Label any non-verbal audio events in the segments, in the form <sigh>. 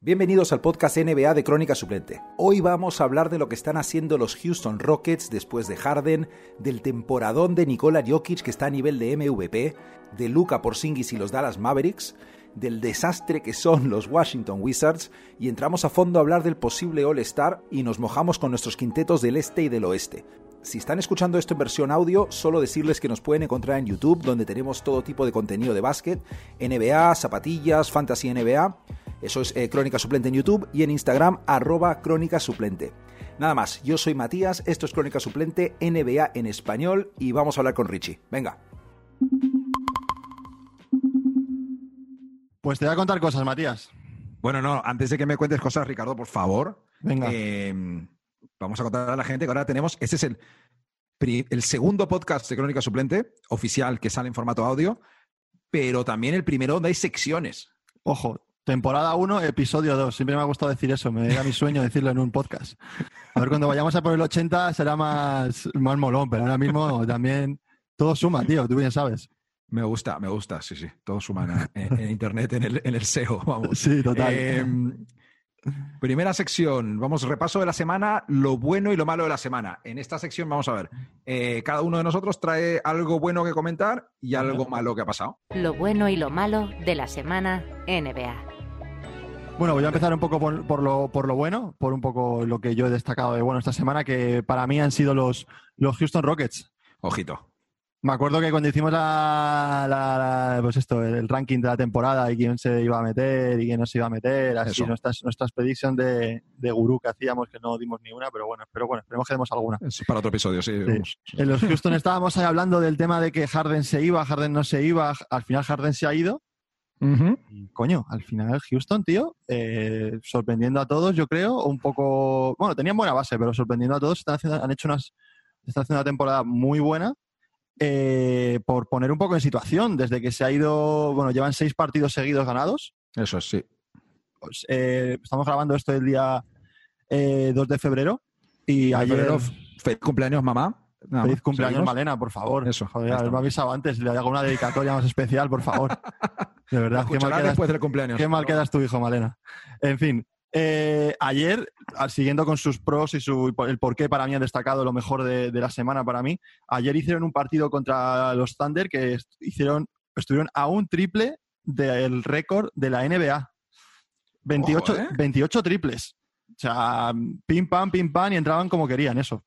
Bienvenidos al podcast NBA de Crónica Suplente. Hoy vamos a hablar de lo que están haciendo los Houston Rockets después de Harden, del temporadón de Nikola Jokic que está a nivel de MVP, de Luca Porzingis y los Dallas Mavericks, del desastre que son los Washington Wizards y entramos a fondo a hablar del posible All-Star y nos mojamos con nuestros quintetos del este y del oeste. Si están escuchando esto en versión audio, solo decirles que nos pueden encontrar en YouTube, donde tenemos todo tipo de contenido de básquet, NBA, zapatillas, fantasy NBA. Eso es eh, Crónica Suplente en YouTube y en Instagram, arroba Crónica Suplente. Nada más, yo soy Matías, esto es Crónica Suplente, NBA en español y vamos a hablar con Richie. Venga. Pues te voy a contar cosas, Matías. Bueno, no, antes de que me cuentes cosas, Ricardo, por favor. Venga. Eh, vamos a contar a la gente que ahora tenemos, este es el, el segundo podcast de Crónica Suplente oficial que sale en formato audio, pero también el primero donde hay secciones. Ojo, temporada 1, episodio 2. Siempre me ha gustado decir eso, me da mi sueño decirlo en un podcast. A ver, cuando vayamos a por el 80 será más, más molón, pero ahora mismo también todo suma, tío, tú bien sabes. Me gusta, me gusta, sí, sí. Todo suma en, en Internet, en el, en el, SEO, vamos. Sí, total. Eh, primera sección, vamos, repaso de la semana, lo bueno y lo malo de la semana. En esta sección vamos a ver, eh, cada uno de nosotros trae algo bueno que comentar y algo malo que ha pasado. Lo bueno y lo malo de la semana NBA. Bueno, voy a empezar un poco por, por, lo, por lo bueno, por un poco lo que yo he destacado de bueno esta semana, que para mí han sido los, los Houston Rockets. Ojito. Me acuerdo que cuando hicimos la, la, la, pues esto, el ranking de la temporada y quién se iba a meter y quién no se iba a meter, así nuestras, nuestras predictions de, de gurú que hacíamos, que no dimos ni una, pero bueno, pero bueno, esperemos que demos alguna. Eso para otro episodio, sí. sí. En los Houston estábamos ahí hablando del tema de que Harden se iba, Harden no se iba, al final Harden se ha ido. Uh -huh. Y, coño, al final Houston, tío, eh, sorprendiendo a todos, yo creo, un poco, bueno, tenían buena base, pero sorprendiendo a todos, están haciendo, han hecho unas, están haciendo una temporada muy buena eh, por poner un poco en situación, desde que se ha ido, bueno, llevan seis partidos seguidos ganados. Eso es, sí. Pues, eh, estamos grabando esto el día eh, 2 de febrero y ayer... Febrero, feliz cumpleaños, mamá. Nada feliz cumpleaños, ¿Seguimos? Malena, por favor. Eso. Joder, me ha avisado antes, le hago una dedicatoria más especial, por favor. <laughs> De verdad, qué mal, quedas, después del cumpleaños. qué mal quedas tu hijo, Malena. En fin, eh, ayer, siguiendo con sus pros y su, el por qué para mí han destacado lo mejor de, de, la semana para mí, ayer hicieron un partido contra los Thunder que hicieron, estuvieron a un triple del récord de la NBA. 28, Ojo, ¿eh? 28 triples. O sea, pim pam, pim pam y entraban como querían, eso.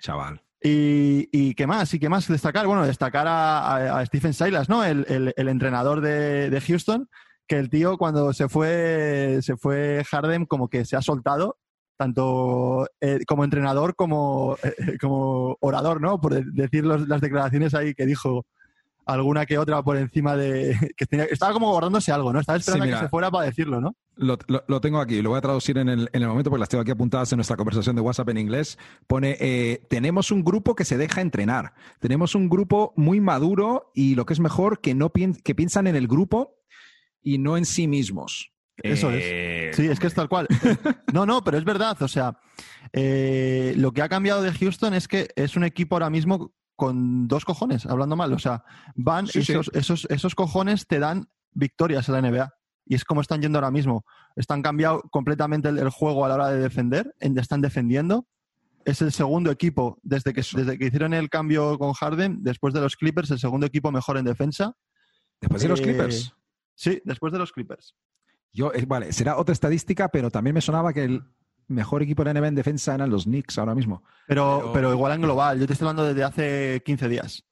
Chaval. Y, y, qué más, y qué más destacar, bueno, destacar a, Stephen Silas, ¿no? El, entrenador de, de Houston, que el tío cuando se fue, se fue Harden como que se ha soltado, tanto eh, como entrenador como, eh, como orador, ¿no? Por decir los, las declaraciones ahí que dijo alguna que otra por encima de... <laughs> que tenía, estaba como guardándose algo, ¿no? Estaba esperando sí, mira, a que se fuera para decirlo, ¿no? Lo, lo, lo, tengo aquí, lo voy a traducir en el, en el, momento porque las tengo aquí apuntadas en nuestra conversación de WhatsApp en inglés. Pone, eh, tenemos un grupo que se deja entrenar, tenemos un grupo muy maduro y lo que es mejor, que, no que piensan en el grupo y no en sí mismos. Eso eh... es. Sí, es que es tal cual. No, no, pero es verdad. O sea, eh, lo que ha cambiado de Houston es que es un equipo ahora mismo con dos cojones, hablando mal. O sea, van sí, esos, sí. Esos, esos cojones te dan victorias en la NBA. Y es como están yendo ahora mismo. Están cambiado completamente el, el juego a la hora de defender. Están defendiendo. Es el segundo equipo, desde que, desde que hicieron el cambio con Harden, después de los Clippers, el segundo equipo mejor en defensa. Después de los eh, Clippers. Sí, después de los Clippers. Yo, eh, vale, será otra estadística, pero también me sonaba que el mejor equipo de la NBA en defensa eran los Knicks ahora mismo. Pero, pero, pero, igual en global, yo te estoy hablando desde hace 15 días.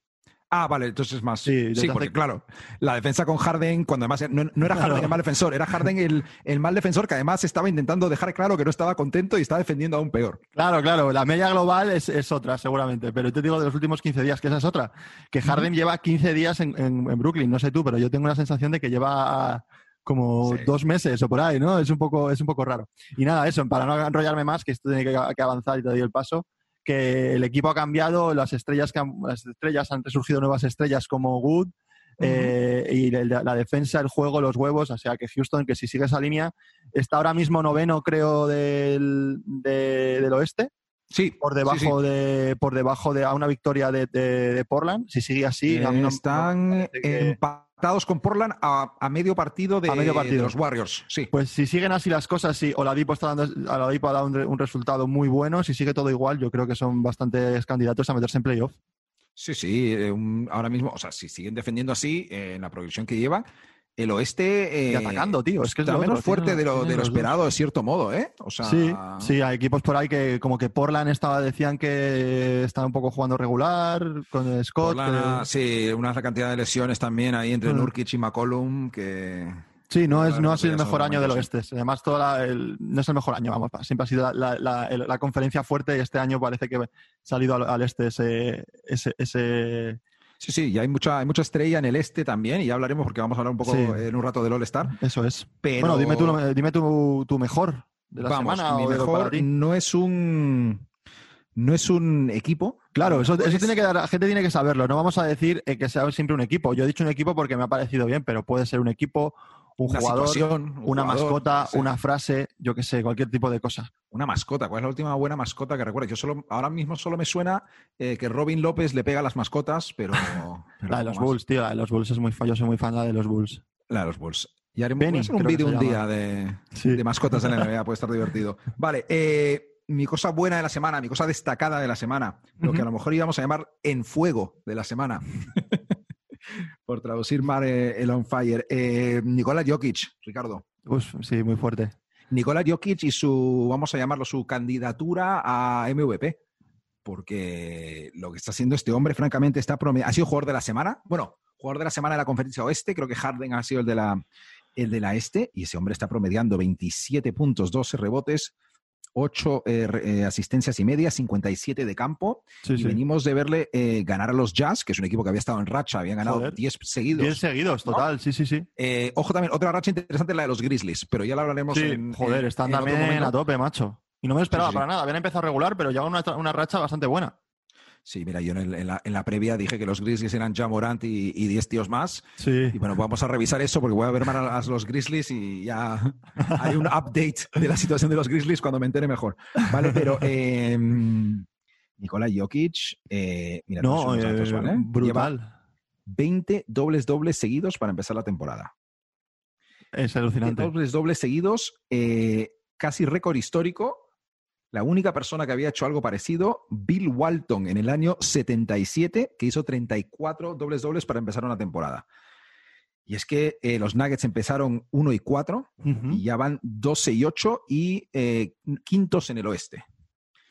Ah, vale, entonces más. Sí, sí porque hace... claro, la defensa con Harden, cuando además no, no era Harden claro. el mal defensor, era Harden el, el, mal defensor que además estaba intentando dejar claro que no estaba contento y estaba defendiendo aún peor. Claro, claro, la media global es, es otra, seguramente, pero te digo de los últimos 15 días, que esa es otra. Que Harden lleva 15 días en, en, en, Brooklyn, no sé tú, pero yo tengo la sensación de que lleva como sí. dos meses o por ahí, ¿no? Es un, poco, es un poco raro. Y nada, eso, para no enrollarme más, que esto tiene que, que avanzar y te doy el paso que el equipo ha cambiado, las estrellas, que han, las estrellas han resurgido nuevas estrellas como Good, uh -huh. eh, y la, la, defensa, el juego, los huevos, o sea que Houston, que si sigue esa línea, está ahora mismo noveno, creo, del, de, del oeste. Sí. Por debajo, sí, sí. De, por debajo de a una victoria de, de, de Portland. Si sigue así. Eh, están que... empatados con Portland a, medio partido de, medio partido. los Warriors. Sí. Pues si siguen así las cosas, si Oladipo está dando, Oladipo ha dado un, resultado muy bueno, si sigue todo igual, yo creo que son bastantes candidatos a meterse en playoff. Sí, sí, eh, ahora mismo, o sea, si siguen defendiendo así eh, en la progresión que llevan, el oeste. y eh, atacando, tío. Es que es lo menos fuerte de lo, de lo esperado, de cierto modo, ¿eh? O sea... Sí, sí, hay equipos por ahí que, como que Portland estaba, decían que estaba un poco jugando regular con Scott. Sí, una cantidad de lesiones también ahí entre mm. Nurkic y McCollum que. Sí, no, es, no ha sido el mejor año del oeste. Además, toda no es el mejor año, vamos, siempre ha sido la, conferencia fuerte y este año parece que ha salido al, este ese, ese Sí, sí, y hay mucha, hay mucha estrella en el este también, y ya hablaremos porque vamos a hablar un poco en un rato del All-Star. Eso es. Bueno, dime tú, dime tu, mejor de la semana. Mi mejor no es un. No es un equipo. Claro, eso, eso tiene que dar, la gente tiene que saberlo. No vamos a decir eh, que sea siempre un equipo. Yo he dicho un equipo porque me ha parecido bien, pero puede ser un equipo, un jugador, una mascota, una frase, yo qué sé, cualquier tipo de cosa. Una mascota, ¿cuál es la última buena mascota que recuerdes? Yo solo, ahora mismo solo me suena eh, que Robin López le pega a las mascotas, pero. <laughs> la de los Bulls, tío, la de los Bulls es muy yo soy muy fan de los Bulls. La de los Bulls. Y haremos un vídeo un día de, mascotas en la NBA, puede estar divertido. <laughs> Vale, eh, mi cosa buena de la semana, mi cosa destacada de la semana, lo que a lo mejor íbamos a llamar en fuego de la semana. <laughs> por traducir Mar eh, el on fire. Eh, Nikola Jokic, Ricardo. sí, muy fuerte. Nikola Jokic y su, vamos a llamarlo, su candidatura a MVP. Porque lo que está haciendo este hombre, francamente, está ha sido jugador de la semana. Bueno, jugador de la semana de la conferencia oeste. Creo que Harden ha sido el de la, el de la este. Y ese hombre está promediando 27 puntos, 12 rebotes, 8 eh, eh, asistencias y media, 57 de campo. y venimos de verle eh, ganar a los Jazz, que es un equipo que había estado en racha, habían ganado 10 seguidos. 10 seguidos, total, sí, sí, sí. ojo también, otra racha interesante es la de los Grizzlies, pero ya la hablaremos en. Joder, están también a tope, macho. Y no me esperaba para nada. Habían empezado regular, pero llevan una, una racha bastante buena. Sí, mira, yo en, la, previa dije que los Grizzlies eran ya Morant y, 10 tíos más. Sí. Y bueno, vamos a revisar eso porque voy a ver más a, los Grizzlies y ya <laughs> hay un update de la situación de los Grizzlies cuando me entere mejor. Vale, pero <laughs> eh, Nikola Jokic, eh, mira, no, eh, brutal. 20 dobles dobles seguidos para empezar la temporada. Es alucinante. dobles dobles seguidos, eh, casi récord histórico la única persona que había hecho algo parecido, Bill Walton, en el año 77, que hizo 34 dobles dobles para empezar una temporada. Y es que eh, los Nuggets empezaron 1 y 4 y ya van 12 y 8 y eh, quintos en el oeste.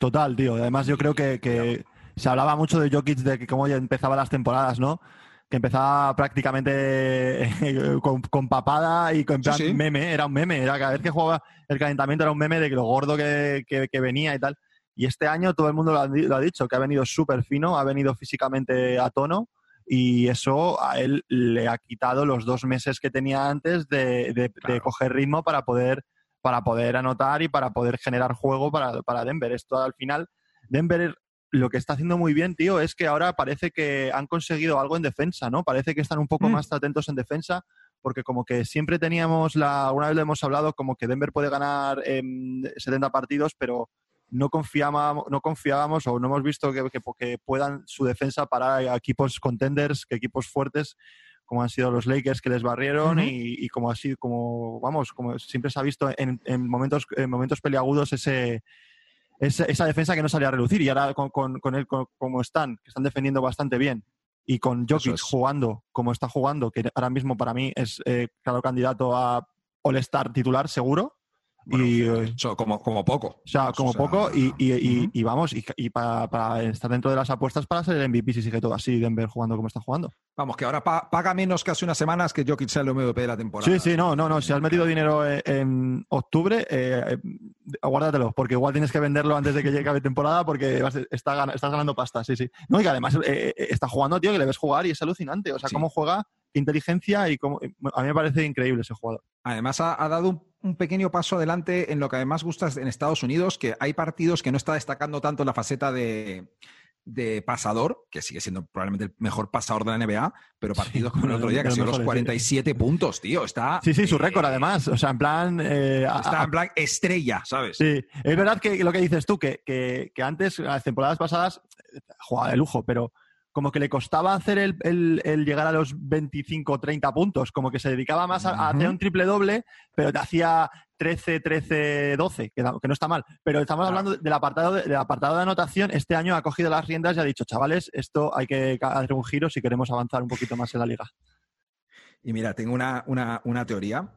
Total, tío. Además, yo creo que, que se hablaba mucho de Jokic de que cómo ya empezaba las temporadas, ¿no? Que empezaba prácticamente eh, con, papada y con meme, era un meme, era cada vez que jugaba el calentamiento era un meme de lo gordo que, venía y tal. Y este año todo el mundo lo ha, dicho, que ha venido súper fino, ha venido físicamente a tono y eso a él le ha quitado los dos meses que tenía antes de, coger ritmo para poder, para poder anotar y para poder generar juego para, para Denver. Esto al final, Denver lo que está haciendo muy bien, tío, es que ahora parece que han conseguido algo en defensa, ¿no? Parece que están un poco mm. más atentos en defensa, porque como que siempre teníamos la, una vez lo hemos hablado, como que Denver puede ganar en 70 partidos, pero no confiábamos, no confiábamos o no hemos visto que, que, puedan su defensa para equipos contenders, que equipos fuertes como han sido los Lakers que les barrieron y, como así como vamos como siempre se ha visto en, en momentos en momentos peliagudos ese esa, defensa que no salía a relucir. Y ahora con, con, él como están, que están defendiendo bastante bien, y con Jokic jugando como está jugando, que ahora mismo para mí es eh, claro candidato a All-Star titular seguro, y, eh, como, como poco. O sea, como poco y, y, y, vamos, y, para, estar dentro de las apuestas para ser el MVP si sigue todo así, Denver jugando como está jugando. Vamos, que ahora paga menos que hace unas semanas que Jokic sea el MVP de la temporada. Sí, sí, no, no, no. Si has metido dinero en, octubre, eh, guárdatelo, porque igual tienes que venderlo antes de que llegue la temporada porque está, estás ganando pasta, sí, sí. No, y que además eh, eh, está jugando, tío, que le ves jugar y es alucinante. O sea, cómo juega, inteligencia y cómo, a mí me parece increíble ese jugador. Además ha, ha dado un un pequeño paso adelante en lo que además gusta en Estados Unidos, que hay partidos que no está destacando tanto la faceta de, pasador, que sigue siendo probablemente el mejor pasador de la NBA, pero partidos como el otro día, que ha sido los 47 puntos, tío. Está. Sí, sí, su récord además. O sea, en plan. Eh, está en plan estrella, ¿sabes? Sí. Es verdad que lo que dices tú, que, que, que antes, las temporadas pasadas, jugaba de lujo, pero como que le costaba hacer el, el, llegar a los 25 o 30 puntos, como que se dedicaba más a, hacer un triple doble, pero te hacía 13, 13, 12, que, no está mal. Pero estamos hablando del apartado de, del apartado de anotación. Este año ha cogido las riendas y ha dicho, chavales, esto hay que hacer un giro si queremos avanzar un poquito más en la liga. Y mira, tengo una, una, una teoría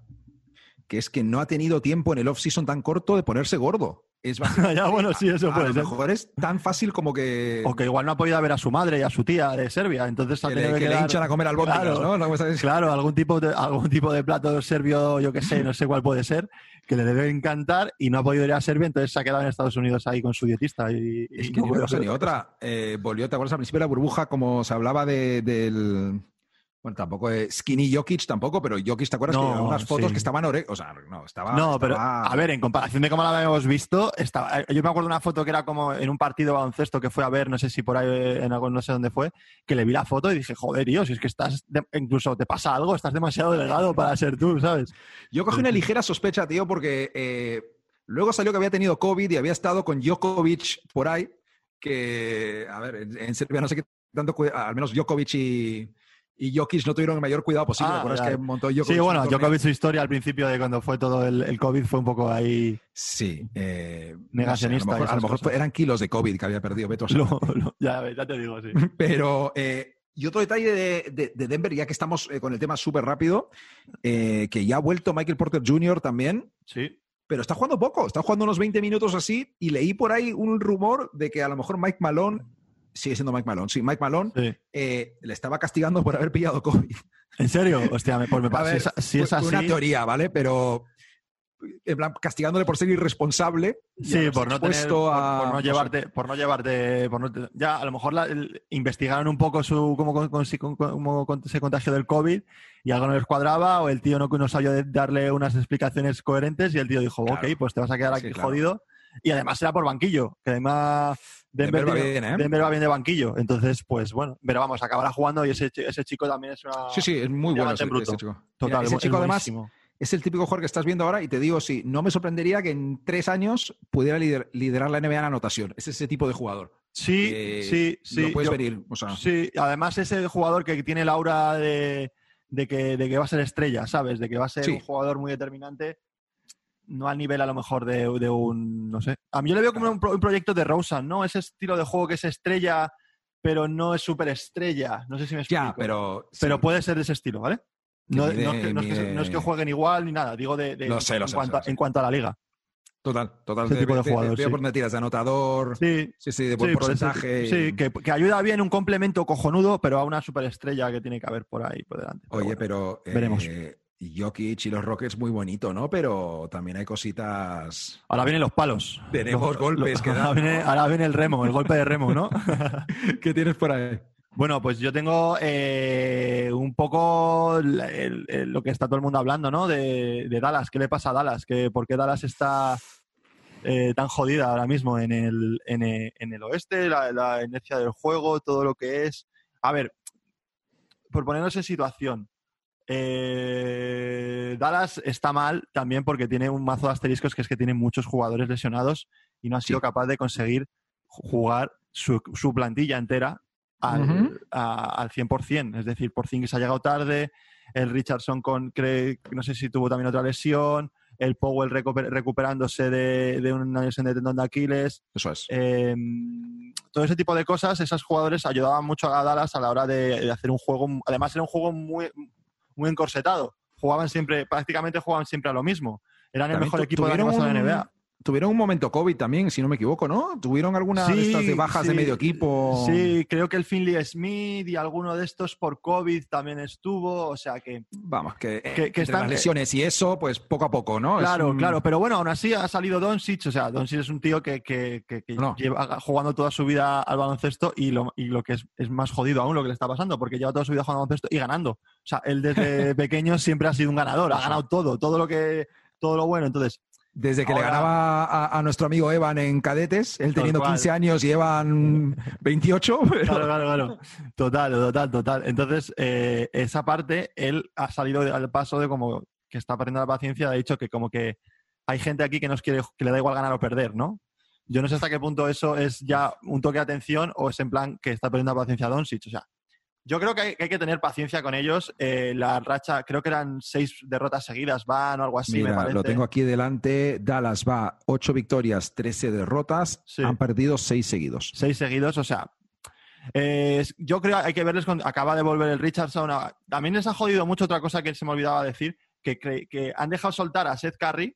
que es que no ha tenido tiempo en el off-season tan corto de ponerse gordo. Es <laughs> ya, bueno, sí, eso puede a lo mejor es tan fácil como que... O que igual no ha podido ver a su madre y a su tía de Serbia, entonces que, le, que, le hinchan a comer al claro, ¿no? Claro, algún tipo, de, algún tipo de plato serbio, yo que sé, no sé cuál puede ser, que le debe encantar y no ha podido ir a Serbia, entonces se ha quedado en Estados Unidos ahí con su dietista. Y, es que no, ni otra. Eh, volvió, ¿te acuerdas al principio de la burbuja como se hablaba de, del bueno, tampoco es Skinny Jokic tampoco, pero Jokic, ¿te acuerdas que había unas fotos que estaban ore o sea, no, estaba No, pero a ver, en comparación de cómo la habíamos visto, estaba yo me acuerdo de una foto que era como en un partido baloncesto que fue a ver, no sé si por ahí en algo no sé dónde fue, que le vi la foto y dije, "Joder, tío, si es que estás incluso te pasa algo, estás demasiado delgado para ser tú, ¿sabes?" Yo cogí una ligera sospecha, tío, porque eh, luego salió que había tenido COVID y había estado con Djokovic por ahí, que a ver, en, en Serbia no sé qué tanto al menos Djokovic y y Jokic no tuvieron el mayor cuidado posible. Ah, que montó Jokic sí, bueno, Jokovic su historia al principio de cuando fue todo el, COVID fue un poco ahí. Sí. Eh, negacionista. a lo mejor, eran kilos de COVID que había perdido Beto. ya, ya, te digo, sí. <laughs> Pero. Eh, y otro detalle de, Denver, ya que estamos eh, con el tema súper rápido, que ya ha vuelto Michael Porter Jr. también. Sí. Pero está jugando poco, está jugando unos 20 minutos así, y leí por ahí un rumor de que a lo mejor Mike Malone sigue siendo Mike Malone. Sí, Mike Malone eh, le estaba castigando por haber pillado COVID. ¿En serio? Hostia, me, pues me <laughs> pasa. Si, es así. Una teoría, ¿vale? Pero en plan, castigándole por ser irresponsable. Sí, por no, tener, por, no llevarte, por no llevarte, ya a lo mejor investigaron un poco su cómo, cómo, se contagió del COVID y algo no les cuadraba o el tío no, no sabía darle unas explicaciones coherentes y el tío dijo, ok, pues te vas a quedar aquí jodido. Y además era por banquillo, que además Denver, va bien, ¿eh? Denver va bien de banquillo. Entonces, pues bueno, pero vamos, acabará jugando y ese, ese chico también es una. Sí, sí, es muy bueno ese, chico. Total, ese chico además es el típico jugador que estás viendo ahora y te digo, sí, no me sorprendería que en tres años pudiera liderar la NBA en anotación. Es ese tipo de jugador. Sí, sí, sí. Lo puedes venir. Sí, además es el jugador que tiene el aura de, que, de que va a ser estrella, ¿sabes? De que va a ser un jugador muy determinante no al nivel a lo mejor de, un, no sé. A mí yo le veo como un, proyecto de Rosa, ¿no? Ese estilo de juego que es estrella, pero no es súper estrella. No sé si me explico. Ya, pero... Pero puede ser de ese estilo, ¿vale? No, es que, jueguen igual ni nada, digo de, en, cuanto, a la liga. Total, total. Ese tipo de jugadores. Veo por tiras de anotador. Sí, sí, sí de buen porcentaje. Sí, que, ayuda bien un complemento cojonudo, pero a una superestrella que tiene que haber por ahí, por delante. Oye, pero. veremos. Eh, y Jokic y los Rockets muy bonito, ¿no? Pero también hay cositas. Ahora vienen los palos. Tenemos golpes. que <laughs> ahora, viene, ahora, viene, el remo, el golpe de remo, ¿no? <laughs> ¿Qué tienes por ahí? Bueno, pues yo tengo eh, un poco lo que está todo el mundo hablando, ¿no? De, Dallas. ¿Qué le pasa a Dallas? ¿Que, ¿Por qué Dallas está eh, tan jodida ahora mismo en el, en el, oeste? La, la inercia del juego, todo lo que es. A ver, por ponernos en situación eh, Dallas está mal también porque tiene un mazo de asteriscos que es que tiene muchos jugadores lesionados y no ha sido capaz de conseguir jugar su, plantilla entera al, 100%. Es decir, por fin se ha llegado tarde, el Richardson con, no sé si tuvo también otra lesión, el Powell recuperándose de, una lesión de tendón de Aquiles. Eso es. Em, todo ese tipo de cosas, esos jugadores ayudaban mucho a Dallas a la hora de, de hacer un juego. Además, era un juego muy, muy encorsetado. Jugaban siempre, prácticamente jugaban siempre a lo mismo. Eran el mejor equipo de la NBA tuvieron un momento COVID también, si no me equivoco, ¿no? ¿Tuvieron alguna de estas de bajas de medio equipo? Sí, creo que el Finley Smith y alguno de estos por COVID también estuvo, o sea que... Vamos, que, que, están, las lesiones y eso, pues poco a poco, ¿no? Claro, claro, pero bueno, aún así ha salido Doncic, o sea, Doncic es un tío que, lleva jugando toda su vida al baloncesto y lo, y lo que es, es, más jodido aún lo que le está pasando, porque lleva toda su vida jugando al baloncesto y ganando. O sea, él desde <laughs> pequeño siempre ha sido un ganador, ha ganado todo, todo lo que todo lo bueno, entonces desde que le ganaba a, nuestro amigo Evan en cadetes, él teniendo 15 años y Evan 28. <laughs> Claro, claro, claro. Total, total, total. Entonces, eh, esa parte, él ha salido al paso de como que está perdiendo la paciencia, ha dicho que como que hay gente aquí que nos quiere, que le da igual ganar o perder, ¿no? Yo no sé hasta qué punto eso es ya un toque de atención o es en plan que está perdiendo la paciencia Doncic. O sea, yo creo que hay, que tener paciencia con ellos. Eh, la racha, creo que eran seis derrotas seguidas, van o algo así, me parece. Lo tengo aquí delante. Dallas va ocho victorias, trece derrotas. Han perdido seis seguidos. Seis seguidos, o sea. yo creo que hay que verles con, acaba de volver el Richardson. también les ha jodido mucho otra cosa que se me olvidaba decir, que, que han dejado soltar a Seth Curry,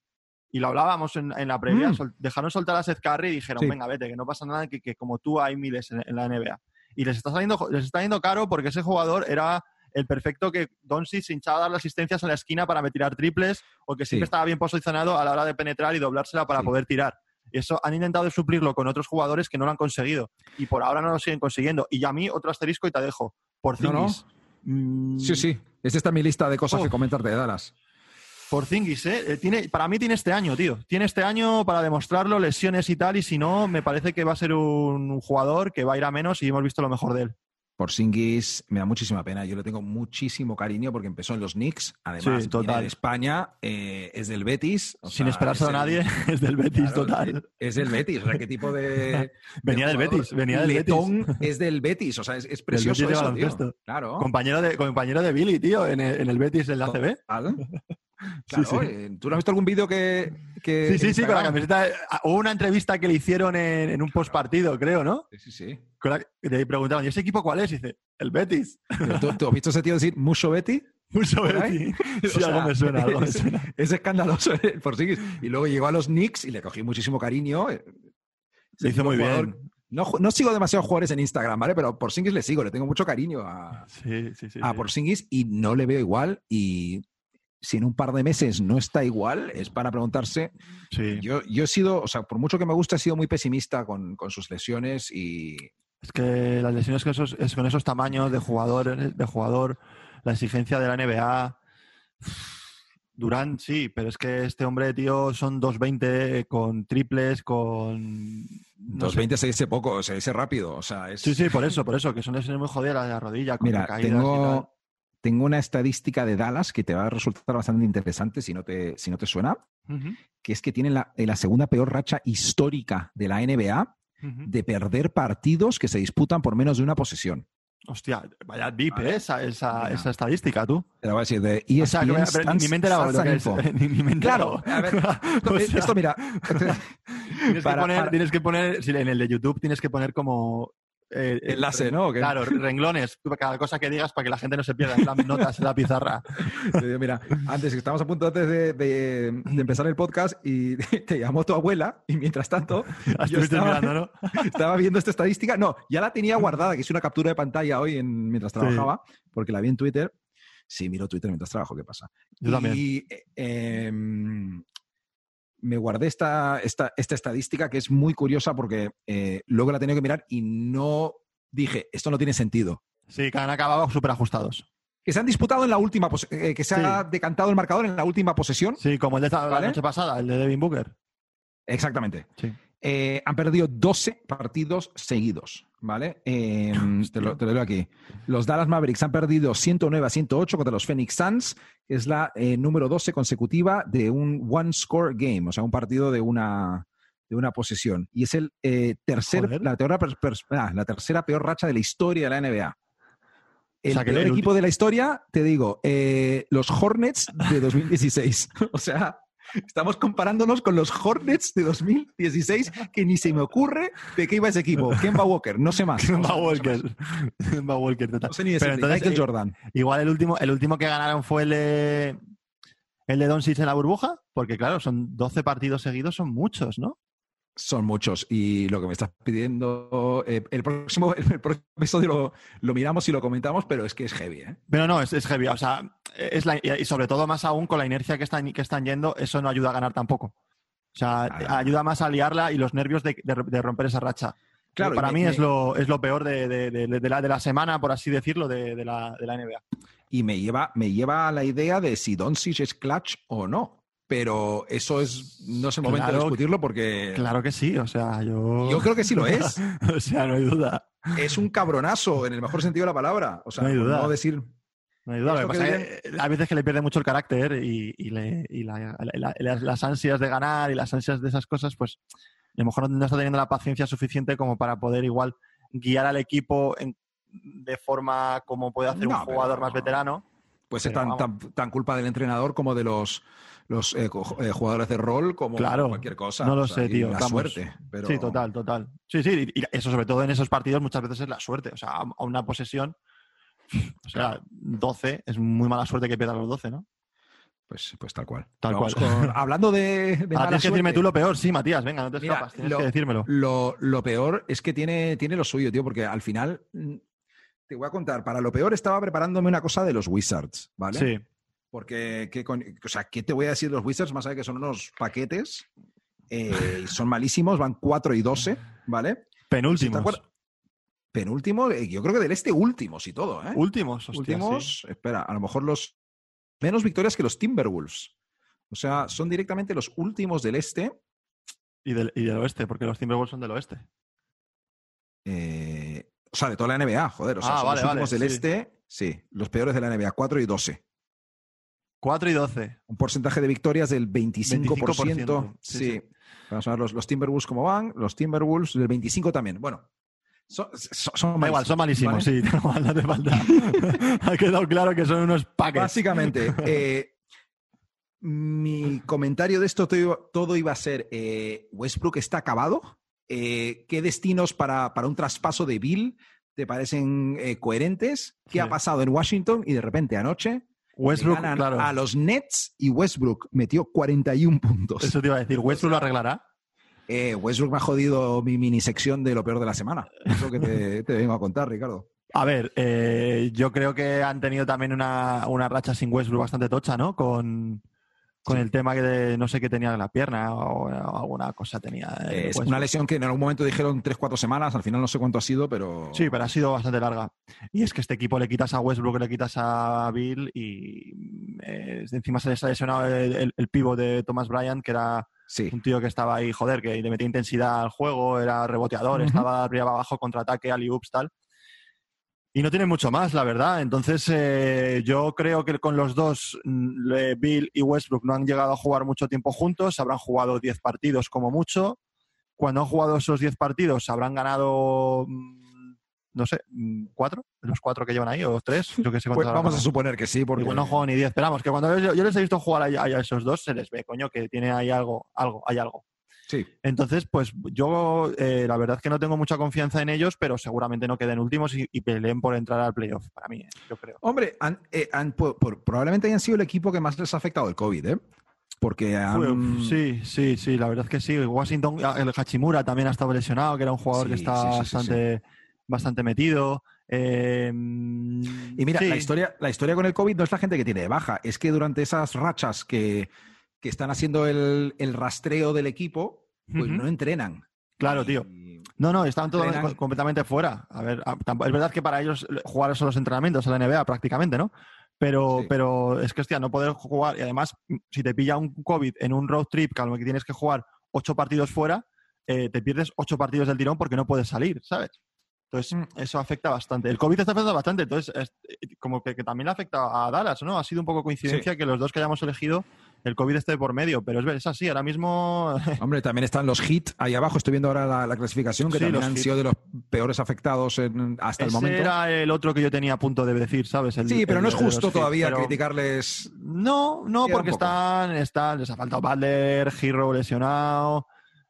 y lo hablábamos en, la previa, mm. dejaron soltar a Seth Curry y dijeron, venga, vete, que no pasa nada, que, que como tú hay miles en, la NBA. Y les está saliendo, les está yendo caro porque ese jugador era el perfecto que Doncic se hinchaba a dar las asistencias en la esquina para tirar triples o que siempre estaba bien posicionado a la hora de penetrar y doblársela para poder tirar. Y eso han intentado suplirlo con otros jugadores que no lo han conseguido. Y por ahora no lo siguen consiguiendo. Y a mí, otro asterisco y te dejo. Por no, mm. Sí, sí. Esta está mi lista de cosas que comentarte de Dallas. Por Zingis, ¿eh? ¿eh? Tiene, para mí tiene este año, tío. Tiene este año para demostrarlo, lesiones y tal, y si no, me parece que va a ser un jugador que va a ir a menos y hemos visto lo mejor de él. Por Singis me da muchísima pena. Yo le tengo muchísimo cariño porque empezó en los Knicks. Además, total. en España, eh, es del Betis. Sin esperarse a nadie, <laughs> es del Betis, total. Es del Betis. O sea, qué tipo de. <laughs> venía del Betis. Venía del Letón es del Betis. O sea, es, precioso eso, Claro. Compañero de, compañero de Billy, tío, en el, en el Betis, en la CB. Claro, eh, ¿Tú no has visto algún vídeo que, Sí, sí, sí, con la camiseta. Hubo una entrevista que le hicieron en, un post partido, creo, ¿no? Sí, sí, sí. le preguntaban, ¿y ese equipo cuál es? Y dice, el Betis. ¿Tú, has visto ese tío decir mucho Betty? Mucho Betty. <laughs> Sí, algo me suena, algo me suena. Es, escandaloso por sí. Y luego llegó a los Knicks y le cogí muchísimo cariño. Se hizo muy bien. No, no, sigo demasiados jugadores en Instagram, ¿vale? Pero por Singis le sigo, le tengo mucho cariño a, sí, sí, sí, a Porzingis y no le veo igual. Y si en un par de meses no está igual, es para preguntarse. Yo, yo he sido, o sea, por mucho que me guste, he sido muy pesimista con, sus lesiones y. Es que las lesiones con esos, es con esos tamaños de jugador, de jugador, la exigencia de la NBA. Durán, sí, pero es que este hombre, tío, son 2.20 con triples, con. 2.20 se dice poco, se dice rápido. O sea, Sí, sí, por eso, por eso, que son lesiones muy jodidas de la rodilla, con Mira, tengo, tengo una estadística de Dallas que te va a resultar bastante interesante si no te, si no te suena, que es que tienen la, la, segunda peor racha histórica de la NBA de perder partidos que se disputan por menos de una posesión. Hostia, vaya deep ¿eh? esa, esa, esa, estadística, tú. Te lo voy a decir, de ESPN o sea, ni, me he enterado lo que es. Ni, ni me he Claro, a ver, <laughs> esto, esto mira. <laughs> tienes, que poner, tienes que poner, en el de YouTube tienes que poner como eh, enlace, ¿no? Claro, renglones, cada cosa que digas para que la gente no se pierda las <laughs> notas en la pizarra. Mira, antes, estamos a punto antes de, empezar el podcast y <laughs> te llamó tu abuela y mientras tanto <laughs> yo estaba, ¿no? estaba, viendo esta estadística. No, ya la tenía guardada, que hice una captura de pantalla hoy en, mientras trabajaba, porque la vi en Twitter. Sí, miro Twitter mientras trabajo, ¿qué pasa? Yo también. Y eh, me guardé esta, esta, esta, estadística que es muy curiosa porque eh, luego la tenía que mirar y no dije, esto no tiene sentido. Sí, que han acabado súper ajustados. Que se han disputado en la última, eh, que se ha decantado el marcador en la última posesión. Sí, como el de la noche pasada, el de Devin Booker. Exactamente. Sí. Eh, han perdido 12 partidos seguidos, ¿vale? Em, <laughs> te, lo, te, lo, aquí. Los Dallas Mavericks han perdido 109 a 108 contra los Phoenix Suns, que es la eh, número 12 consecutiva de un one-score game, o sea, un partido de una, de una posesión. Y es el eh, tercer, la, ah, la, tercera peor racha de la historia de la NBA. El peor equipo de la historia, te digo, los Hornets de 2016. <laughs> o sea, Estamos comparándonos con los Hornets de 2016, que ni se me ocurre de qué iba ese equipo. <laughs> Kemba Walker, no sé más. Kemba Walker. Kemba Walker, No sé ni de Michael eh, Jordan. Igual el último, el último que ganaron fue el de, el de Doncic en la burbuja, porque claro, son 12 partidos seguidos, son muchos, ¿no? Son muchos. Y lo que me estás pidiendo, eh, el, próximo, <laughs> el próximo episodio lo, miramos y lo comentamos, pero es que es heavy. ¿eh? Pero no, es, es heavy. O sea, es la, y sobre todo más aún con la inercia que están, que están yendo, eso no ayuda a ganar tampoco. O sea, ayuda más a liarla y los nervios de, romper esa racha. Claro, para mí es, lo, es lo peor de, de, la, de la semana, por así decirlo, de, la, de la NBA. Y me lleva, me lleva a la idea de si Doncic es clutch o no pero eso es no es el momento de discutirlo porque claro que sí o sea yo yo creo que sí lo <laughs> es. O sea no hay duda. Es un cabronazo en el mejor sentido de la palabra. O sea no hay duda. no decir no hay duda hay veces que le pierde mucho el carácter y, y, le, y las ansias de ganar y las ansias de esas cosas pues a lo mejor no está teniendo la paciencia suficiente como para poder igual guiar al equipo de forma como puede hacer un jugador más veterano. Puede ser tan, tan, culpa del entrenador como de los, los eh, eh, jugadores de rol, como cualquier cosa. No lo sé, tío. La suerte. Pero... Sí, total, total. Sí, sí, y eso sobre todo en esos partidos muchas veces es la suerte. O sea, a una posesión, o sea, 12, es muy mala suerte que pierdan los 12, ¿no? Pues, pues tal cual. Tal cual. <laughs> hablando de. de tienes que decirme tú lo peor, sí, Matías, venga, no te escapas, tienes que decírmelo. Lo, lo, peor es que tiene, tiene lo suyo, tío, porque al final. Te voy a contar, para lo peor estaba preparándome una cosa de los Wizards, ¿vale? Sí. Porque, ¿qué, o sea, ¿qué te voy a decir de los Wizards? Más allá de que son unos paquetes, eh, son malísimos, van 4 y 12, ¿vale? Penúltimos. Penúltimo, eh, yo creo que del este últimos y todo, ¿eh? Últimos, Últimos, espera, a lo mejor los menos victorias que los Timberwolves. O sea, son directamente los últimos del este. Y del, oeste, porque los Timberwolves son del oeste. Eh, o sea, de toda la NBA, joder. O sea, ah, son los últimos del este, sí, los peores de la NBA, 4 y 12. 4 y 12. Un porcentaje de victorias del 25%. sí. Vamos a ver los, Timberwolves cómo van. Los Timberwolves del 25 también. Bueno, son, son, igual, son malísimos, sí. <laughs> no te falta. <laughs> ha quedado claro que son unos paquetes. Básicamente, <laughs> eh, mi comentario de esto todo, iba a ser: eh, Westbrook está acabado. Eh, ¿Qué destinos para, para, un traspaso de Bill te parecen coherentes? ¿Qué ha pasado en Washington? Y de repente anoche Westbrook, claro. a los Nets y Westbrook metió 41 puntos. Eso te iba a decir, ¿Westbrook lo arreglará? Eh, Westbrook me ha jodido mi mini sección de lo peor de la semana. Eso que te, vengo a contar, Ricardo. A ver, eh, yo creo que han tenido también una, una, racha sin Westbrook bastante tocha, ¿no? Con, con el tema que no sé qué tenía en la pierna o, alguna cosa tenía. Eh, es una lesión que en algún momento dijeron 3-4 semanas, al final no sé cuánto ha sido, pero. Sí, pero ha sido bastante larga. Y es que este equipo le quitas a Westbrook, le quitas a Bill y eh, encima se les ha lesionado el, el, pivo de Thomas Bryant, que era un tío que estaba ahí, joder, que le metía intensidad al juego, era reboteador, estaba arriba abajo, contraataque, ali-ups, tal. Y no tiene mucho más, la verdad. Entonces, eh, yo creo que con los dos, mm, Bill y Westbrook, no han llegado a jugar mucho tiempo juntos, habrán jugado 10 partidos como mucho. Cuando han jugado esos 10 partidos, habrán ganado, mm, no sé, mm, cuatro, los cuatro que llevan ahí, o tres. Yo que sé pues vamos a suponer que sí, porque. No juego ni 10. Esperamos que cuando yo, les he visto jugar a, a, esos dos, se les ve, coño, que tiene ahí algo, algo, hay algo. Sí. Entonces, pues yo eh, la verdad es que no tengo mucha confianza en ellos, pero seguramente no queden últimos y, peleen por entrar al playoff, para mí, eh, yo creo. Hombre, eh, probablemente hayan sido el equipo que más les ha afectado el COVID, ¿eh? Porque Sí, sí, sí, la verdad es que sí. Washington, ah, el Hachimura también ha estado lesionado, que era un jugador que estaba bastante, bastante metido. Em, y mira, la, historia, la historia con el COVID no es la gente que tiene baja, es que durante esas rachas que que están haciendo el, rastreo del equipo, pues no entrenan. Claro, tío. No, no, están todos completamente fuera. A ver, es verdad que para ellos jugar son los entrenamientos a la NBA prácticamente, ¿no? Pero, pero es que, hostia, no poder jugar. Y además, si te pilla un COVID en un road trip, que a lo que tienes que jugar ocho partidos fuera, eh, te pierdes ocho partidos del tirón porque no puedes salir, ¿sabes? Entonces, mm. eso afecta bastante. El COVID está afectando bastante, entonces, como que, también afecta a Dallas, ¿no? Ha sido un poco coincidencia que los dos que hayamos elegido el COVID esté por medio, pero es, es así, ahora mismo... <laughs> Hombre, también están los hit ahí abajo, estoy viendo ahora la, clasificación, que también han sido de los peores afectados hasta el momento. era el otro que yo tenía a punto de decir, ¿sabes? sí, pero no es justo todavía criticarles... No, no, porque están, están, les ha faltado Butler, Hero lesionado...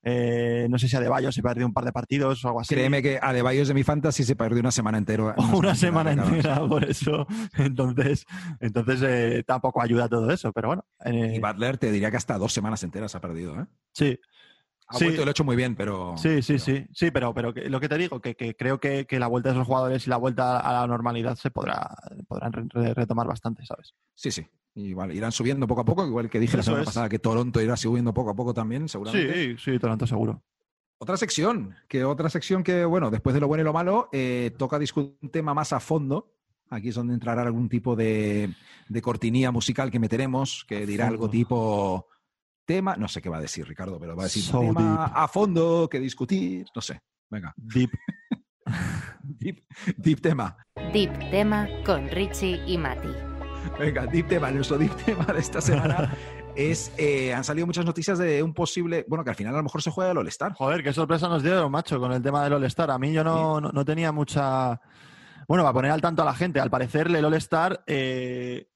Eh, no sé si Adebayo se perdió un par de partidos o algo así. Créeme que Adebayo es de mi fantasy se perdió una semana entera. <laughs> Una, semana, entera, por eso. Entonces, entonces eh, tampoco ayuda todo eso, pero bueno. Eh, y Butler te diría que hasta dos semanas enteras ha perdido, ¿eh? Sí. Ha sí. vuelto lo hecho muy bien, pero. Sí, sí, sí. Sí, pero, pero lo que te digo, que, creo que, la vuelta de esos jugadores y la vuelta a la normalidad se podrá, podrán retomar bastante, ¿sabes? Sí, sí. Y irán subiendo poco a poco, igual que dije la semana pasada que Toronto irá subiendo poco a poco también, seguramente. Sí, sí, Toronto seguro. Otra sección, que otra sección que, bueno, después de lo bueno y lo malo, eh, toca discutir un tema más a fondo. Aquí es donde entrará algún tipo de, cortinilla musical que meteremos, que dirá algo tipo tema, no sé qué va a decir Ricardo, pero va a decir tema a fondo que discutir, no sé. Venga. Deep. <laughs> deep. Deep tema. Deep tema con Richie y Mati. Venga, deep tema, nuestro deep tema de esta semana <laughs> es, eh, han salido muchas noticias de un posible, bueno, que al final a lo mejor se juega el All-Star. Joder, qué sorpresa nos dieron, macho, con el tema del All-Star. A mí yo no, no, no tenía mucha... Bueno, va a poner al tanto a la gente, al parecer el All-Star eh,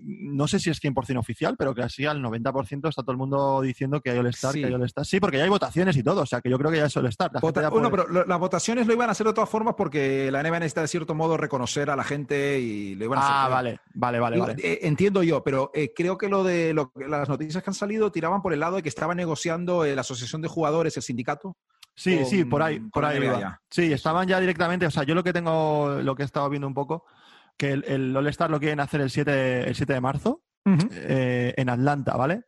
no sé si es 100% oficial, pero que así al 90% está todo el mundo diciendo que hay All-Star, Sí. que hay All-Star. Sí, porque ya hay votaciones y todo, o sea que yo creo que ya es All-Star. Vota- pero lo- las votaciones lo iban a hacer de todas formas porque la NBA necesita de cierto modo reconocer a la gente y lo iban a hacer. Ah, vale, vale, vale, vale. eh, entiendo yo, pero eh, creo que lo de lo- las noticias que han salido tiraban por el lado de que estaba negociando eh, la asociación de jugadores, el sindicato. Sí, con- sí, por ahí, por ahí iba. Sí, estaban ya directamente, o sea, yo lo que tengo, lo que he estado viendo un poco, que el, el All-Star lo quieren hacer el 7, el 7 de marzo eh, en Atlanta, ¿vale?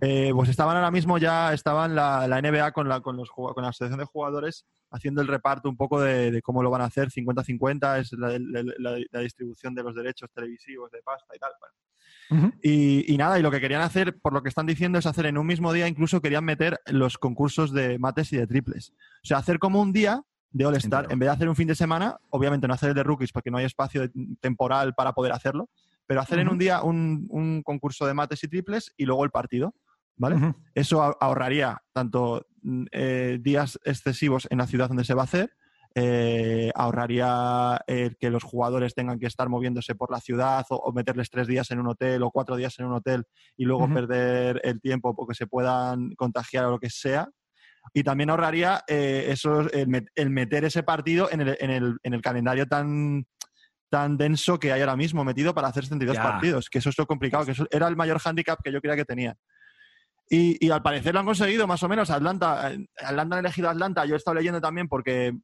Eh, pues estaban ahora mismo ya, estaban la, la NBA con la, con, los, con la asociación de jugadores haciendo el reparto un poco de, de cómo lo van a hacer, 50-50, es la, la- distribución de los derechos televisivos, de pasta y tal. bueno. Y, y nada, y lo que querían hacer, por lo que están diciendo, es hacer en un mismo día, incluso querían meter los concursos de mates y de triples. O sea, hacer como un día de All-Star, en vez de hacer un fin de semana, obviamente no hacer el de rookies porque no hay espacio temporal para poder hacerlo, pero hacer en un día un, un concurso de mates y triples y luego el partido, ¿vale? Eso ahorraría tanto mm, eh, días excesivos en la ciudad donde se va a hacer, eh, ahorraría el que los jugadores tengan que estar moviéndose por la ciudad o, o meterles tres días en un hotel o cuatro días en un hotel y luego perder el tiempo porque se puedan contagiar o lo que sea. Y también ahorraría eh, eso, el, met- el meter ese partido en el, en el- en el calendario tan, tan denso que hay ahora mismo metido para hacer 72 Ya. partidos, que eso es lo complicado, que eso era el mayor hándicap que yo creía que tenía. Y, y al parecer lo han conseguido, más o menos. Atlanta, eh, Atlanta han elegido Atlanta. Yo he estado leyendo también porque,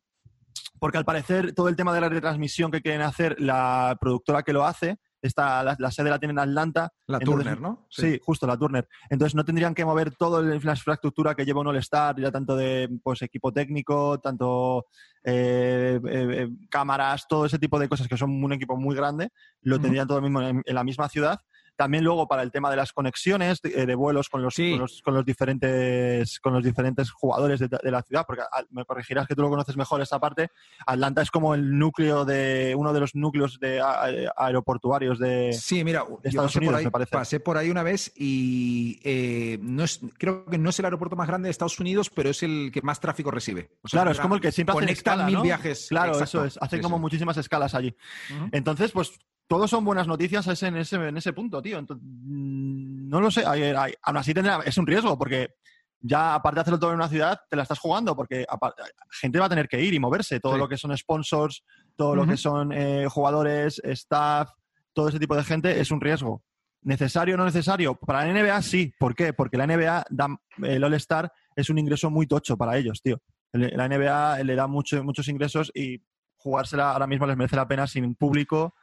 porque al parecer todo el tema de la retransmisión que quieren hacer, la productora que lo hace, está, la, la sede la tiene en Atlanta. La Entonces, Turner, ¿no? Sí. justo la Turner. Entonces no tendrían que mover toda la infraestructura que lleva un All-Star, ya tanto de pues, equipo técnico, tanto eh, eh, eh, cámaras, todo ese tipo de cosas que son un equipo muy grande, lo tendrían todo mismo en, en la misma ciudad. También luego para el tema de las conexiones de, de vuelos con los, Sí. con los, con los diferentes con los diferentes jugadores de, de la ciudad, porque ah, me corregirás que tú lo conoces mejor esa parte. Atlanta es como el núcleo de uno de los núcleos de a- aeroportuarios de Sí, mira, Estados Unidos, ahí, me parece. pasé por ahí una vez y eh, no es, creo que no es el aeropuerto más grande de Estados Unidos, pero es el que más tráfico recibe. O sea, Claro, es como el que siempre escala, mil ¿no? viajes. Claro, Exacto. eso es. Hacen Sí, como sí. muchísimas escalas allí. Entonces, pues, todos son buenas noticias ese- en ese, en ese punto, tío. Entonces, mm, no lo sé. Hay- hay- aún así tendrá, es un riesgo, porque ya aparte de hacerlo todo en una ciudad, te la estás jugando, porque gente va a tener que ir y moverse. Todo Sí. lo que son sponsors, todo lo que son eh, jugadores, staff, todo ese tipo de gente es un riesgo. ¿Necesario o no necesario? Para la NBA sí. ¿Por qué? Porque la NBA, da, el All-Star es un ingreso muy tocho para ellos, tío. La NBA le da mucho- muchos ingresos y jugársela ahora mismo les merece la pena sin público